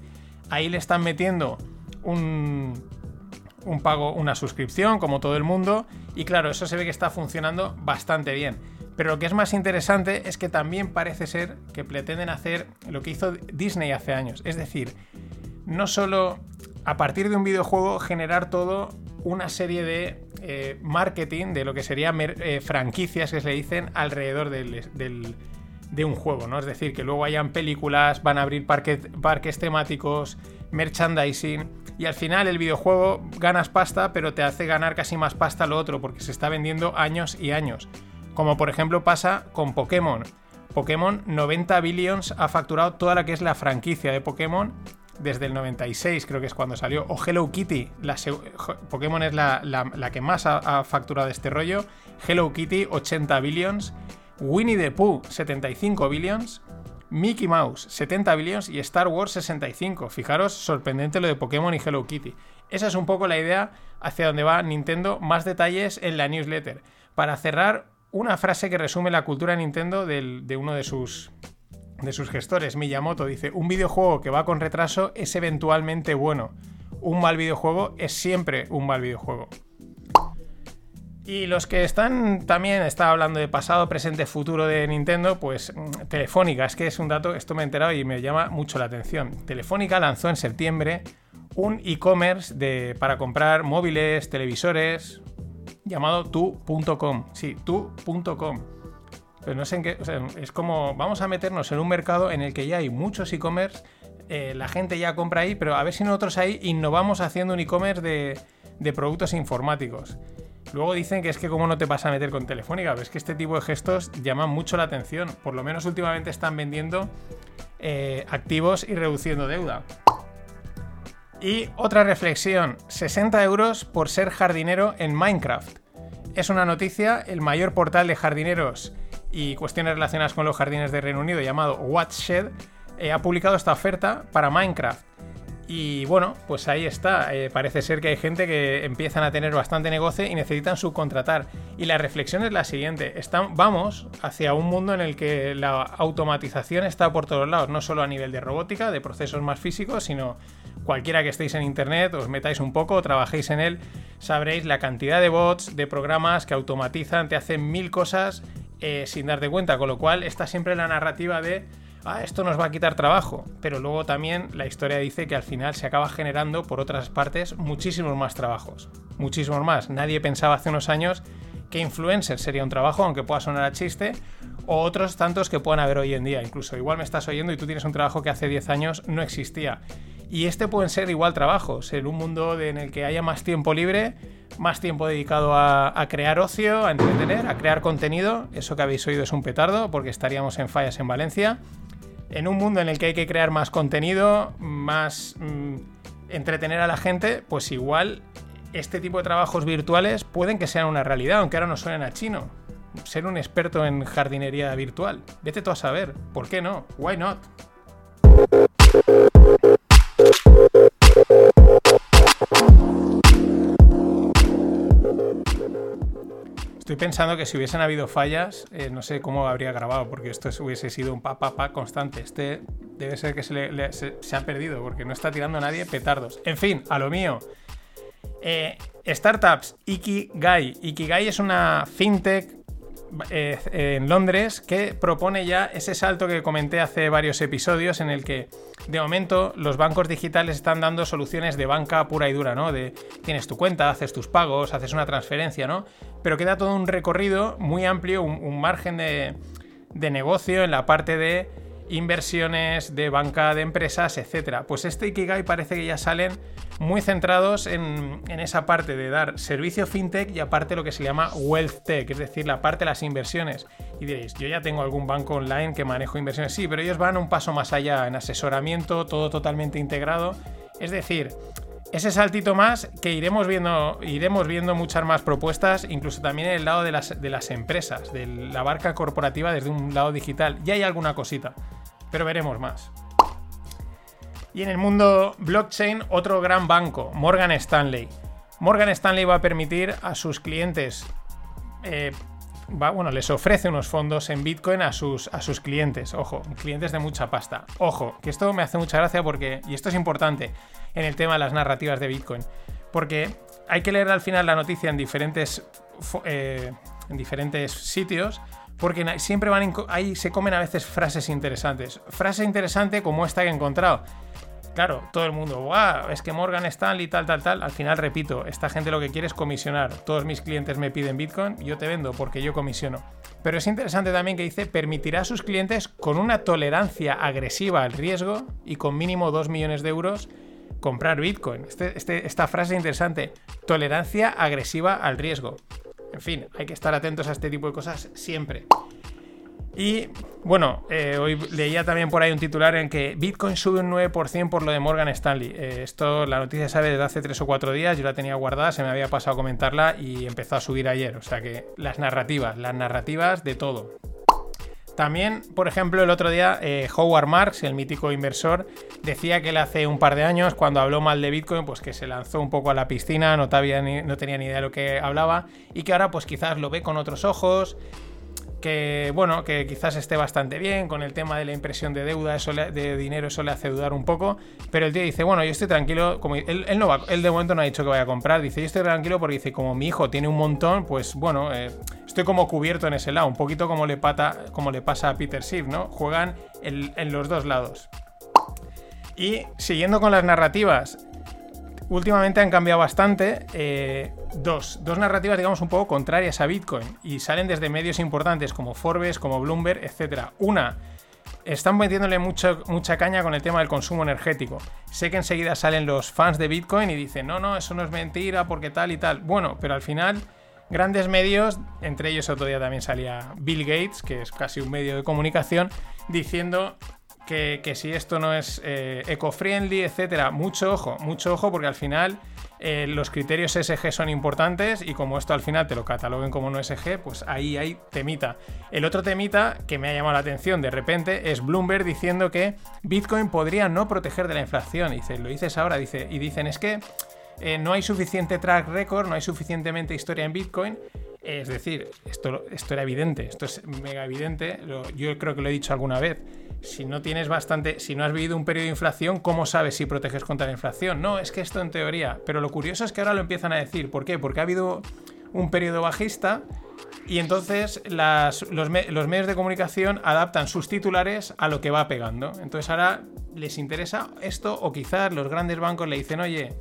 Ahí le están metiendo un, un pago, una suscripción, como todo el mundo, y claro, eso se ve que está funcionando bastante bien. Pero lo que es más interesante es que también parece ser que pretenden hacer lo que hizo Disney hace años, es decir, no solo a partir de un videojuego generar todo una serie de eh, marketing de lo que serían eh, franquicias que se le dicen alrededor de un juego, ¿no? Es decir, que luego hayan películas, van a abrir parques temáticos, merchandising y al final el videojuego ganas pasta, pero te hace ganar casi más pasta lo otro, porque se está vendiendo años y años. Como por ejemplo pasa con Pokémon. Pokémon 90 billions ha facturado toda la que es la franquicia de Pokémon desde el 96, creo que es cuando salió. O Hello Kitty, Pokémon es la, que más ha, ha, facturado este rollo. Hello Kitty, 80 billions. Winnie the Pooh, 75 billions. Mickey Mouse 70 billions y Star Wars 65. Fijaros, sorprendente lo de Pokémon y Hello Kitty. Esa es un poco la idea hacia donde va Nintendo. Más detalles en la newsletter. Para cerrar, una frase que resume la cultura Nintendo de uno de sus, de sus gestores, Miyamoto, dice, un videojuego que va con retraso es eventualmente bueno. Un mal videojuego es siempre un mal videojuego. Y los que están también, está hablando de pasado, presente, futuro de Nintendo, pues mm, Telefónica, es que es un dato, esto me he enterado y me llama mucho la atención. Telefónica lanzó en septiembre un e-commerce para comprar móviles, televisores, llamado tu.com. Sí, tu.com. Pero no sé en qué, es como, vamos a meternos en un mercado en el que ya hay muchos e-commerce, eh, la gente ya compra ahí, pero a ver si nosotros ahí innovamos haciendo un e-commerce de productos informáticos. Luego dicen que es que como no te vas a meter con Telefónica, ves que este tipo de gestos llaman mucho la atención. Por lo menos últimamente están vendiendo eh, activos y reduciendo deuda. Y otra reflexión, 60 euros por ser jardinero en Minecraft. Es una noticia, el mayor portal de jardineros y cuestiones relacionadas con los jardines de Reino Unido llamado Watchshed eh, ha publicado esta oferta para Minecraft. Y bueno, pues ahí está. Eh, parece ser que hay gente que empiezan a tener bastante negocio y necesitan subcontratar. Y la reflexión es la siguiente. vamos hacia un mundo en el que la automatización está por todos lados, no solo a nivel de robótica, de procesos más físicos, sino cualquiera que estéis en internet, os metáis un poco, trabajéis en él, sabréis la cantidad de bots, de programas que automatizan, te hacen mil cosas eh, sin darte cuenta. Con lo cual está siempre la narrativa de esto nos va a quitar trabajo, pero luego también la historia dice que al final se acaba generando por otras partes muchísimos más trabajos, muchísimos más. Nadie pensaba hace unos años que influencer sería un trabajo, aunque pueda sonar a chiste, o otros tantos que puedan haber hoy en día. Incluso igual me estás oyendo y tú tienes un trabajo que hace 10 años no existía. Y este pueden ser igual trabajos, en un mundo en el que haya más tiempo libre, más tiempo dedicado a, crear ocio, a entretener, a crear contenido. Eso que habéis oído es un petardo, porque estaríamos en fallas en Valencia en un mundo en el que hay que crear más contenido, más mm, entretener a la gente, pues igual este tipo de trabajos virtuales pueden que sean una realidad, aunque ahora no suenen a chino. Ser un experto en jardinería virtual. Vete tú a saber. ¿Por qué no? Why not? Estoy pensando que si hubiesen habido fallas, eh, no sé cómo habría grabado, porque esto hubiese sido un pa, pa, pa constante. Este debe ser que se, ha perdido, porque no está tirando a nadie petardos. En fin, a lo mío. Eh, startups, Ikigai. Ikigai es una fintech eh, en Londres que propone ya ese salto que comenté hace varios episodios en el que de momento los bancos digitales están dando soluciones de banca pura y dura, ¿no? De tienes tu cuenta, haces tus pagos, haces una transferencia, ¿no? Pero queda todo un recorrido muy amplio, un, margen de, negocio en la parte de inversiones, de banca de empresas, etc. Pues este Ikigai parece que ya salen muy centrados en, en, esa parte de dar servicio fintech y aparte lo que se llama wealth tech, es decir, la parte de las inversiones. Y diréis, yo ya tengo algún banco online que manejo inversiones, sí, pero ellos van un paso más allá en asesoramiento, todo totalmente integrado. Es decir, ese saltito más que iremos viendo, iremos viendo muchas más propuestas, incluso también en el lado de las, de las empresas, de la barca corporativa desde un lado digital. Ya hay alguna cosita, pero veremos más. Y en el mundo blockchain, otro gran banco, Morgan Stanley. Morgan Stanley va a permitir a sus clientes, eh, va, bueno, les ofrece unos fondos en Bitcoin a sus, a sus clientes. Ojo, clientes de mucha pasta. Ojo, que esto me hace mucha gracia porque, y esto es importante en el tema de las narrativas de Bitcoin, porque hay que leer al final la noticia en diferentes, eh, en diferentes sitios porque siempre van ahí se comen a veces frases interesantes. Frase interesante como esta que he encontrado. Claro, todo el mundo, wow, es que Morgan Stanley, tal, tal, tal. Al final, repito, esta gente lo que quiere es comisionar. Todos mis clientes me piden Bitcoin, yo te vendo porque yo comisiono. Pero es interesante también que dice, permitirá a sus clientes con una tolerancia agresiva al riesgo y con mínimo 2 millones de euros comprar Bitcoin. Este, este, esta frase es interesante, tolerancia agresiva al riesgo. En fin, hay que estar atentos a este tipo de cosas siempre. Y bueno, eh, hoy leía también por ahí un titular en que Bitcoin sube un 9% por lo de Morgan Stanley. Eh, esto, la noticia sabe desde hace 3 o 4 días, yo la tenía guardada, se me había pasado a comentarla y empezó a subir ayer. O sea que las narrativas, las narrativas de todo. También, por ejemplo, el otro día eh, Howard Marks, el mítico inversor, decía que él hace un par de años, cuando habló mal de Bitcoin, pues que se lanzó un poco a la piscina, no, no tenía ni idea de lo que hablaba, y que ahora pues quizás lo ve con otros ojos, que bueno, que quizás esté bastante bien con el tema de la impresión de deuda, eso de dinero, eso le hace dudar un poco, pero el tío dice, bueno, yo estoy tranquilo, como él, él de momento no ha dicho que vaya a comprar, dice, yo estoy tranquilo porque dice, como mi hijo tiene un montón, pues bueno, eh, estoy como cubierto en ese lado, un poquito como le, pata, como le pasa a Peter Schiff, ¿no? Juegan en los dos lados. Y siguiendo con las narrativas, últimamente han cambiado bastante. Eh, dos, dos narrativas, digamos, un poco contrarias a Bitcoin y salen desde medios importantes como Forbes, como Bloomberg, etc. Una, están metiéndole mucho, mucha caña con el tema del consumo energético. Sé que enseguida salen los fans de Bitcoin y dicen, no, no, eso no es mentira porque tal y tal. Bueno, pero al final, grandes medios, entre ellos otro día también salía Bill Gates, que es casi un medio de comunicación, diciendo que, si esto no es eh, eco-friendly, etcétera, mucho ojo, mucho ojo, porque al final eh, los criterios SG son importantes y como esto al final te lo cataloguen como no SG, pues ahí hay temita. El otro temita que me ha llamado la atención de repente es Bloomberg diciendo que Bitcoin podría no proteger de la inflación. Dice, lo dices ahora, dice, y dicen es que eh, no hay suficiente track record, no hay suficientemente historia en Bitcoin. Es decir, esto, esto era evidente, esto es mega evidente, yo creo que lo he dicho alguna vez si no tienes bastante, si no has vivido un periodo de inflación, ¿cómo sabes si proteges contra la inflación? No, es que esto en teoría. Pero lo curioso es que ahora lo empiezan a decir. ¿Por qué? Porque ha habido un periodo bajista y entonces los, los, medios de comunicación adaptan sus titulares a lo que va pegando. Entonces ahora les interesa esto o quizás los grandes bancos le dicen, oye,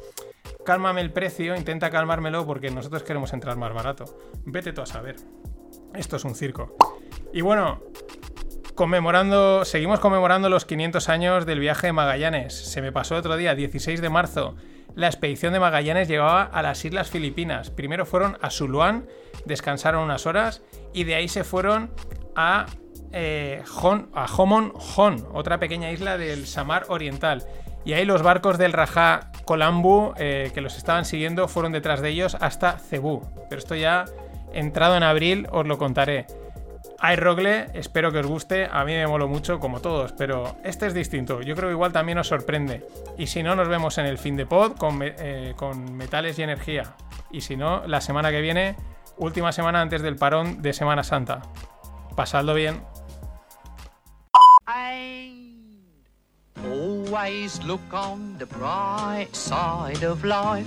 cálmame el precio, intenta calmármelo porque nosotros queremos entrar más barato. Vete tú a saber. Esto es un circo. Y bueno, conmemorando, seguimos conmemorando los 500 años del viaje de Magallanes. Se me pasó otro día, 16 de marzo. La expedición de Magallanes llegaba a las Islas Filipinas. Primero fueron a Suluán, descansaron unas horas y de ahí se fueron a, eh, Homon Hon, otra pequeña isla del Samar Oriental. Y ahí los barcos del Rajá Colambu, eh, que los estaban siguiendo, fueron detrás de ellos hasta Cebú. Pero esto ya entrado en abril os lo contaré. Rogle, espero que os guste. A mí me moló mucho, como todos, pero este es distinto. Yo creo que igual también os sorprende. Y si no, nos vemos en el fin de pod con, eh, con metales y energía. Y si no, la semana que viene, última semana antes del parón de Semana Santa. Pasadlo bien. Always look on the bright side of life.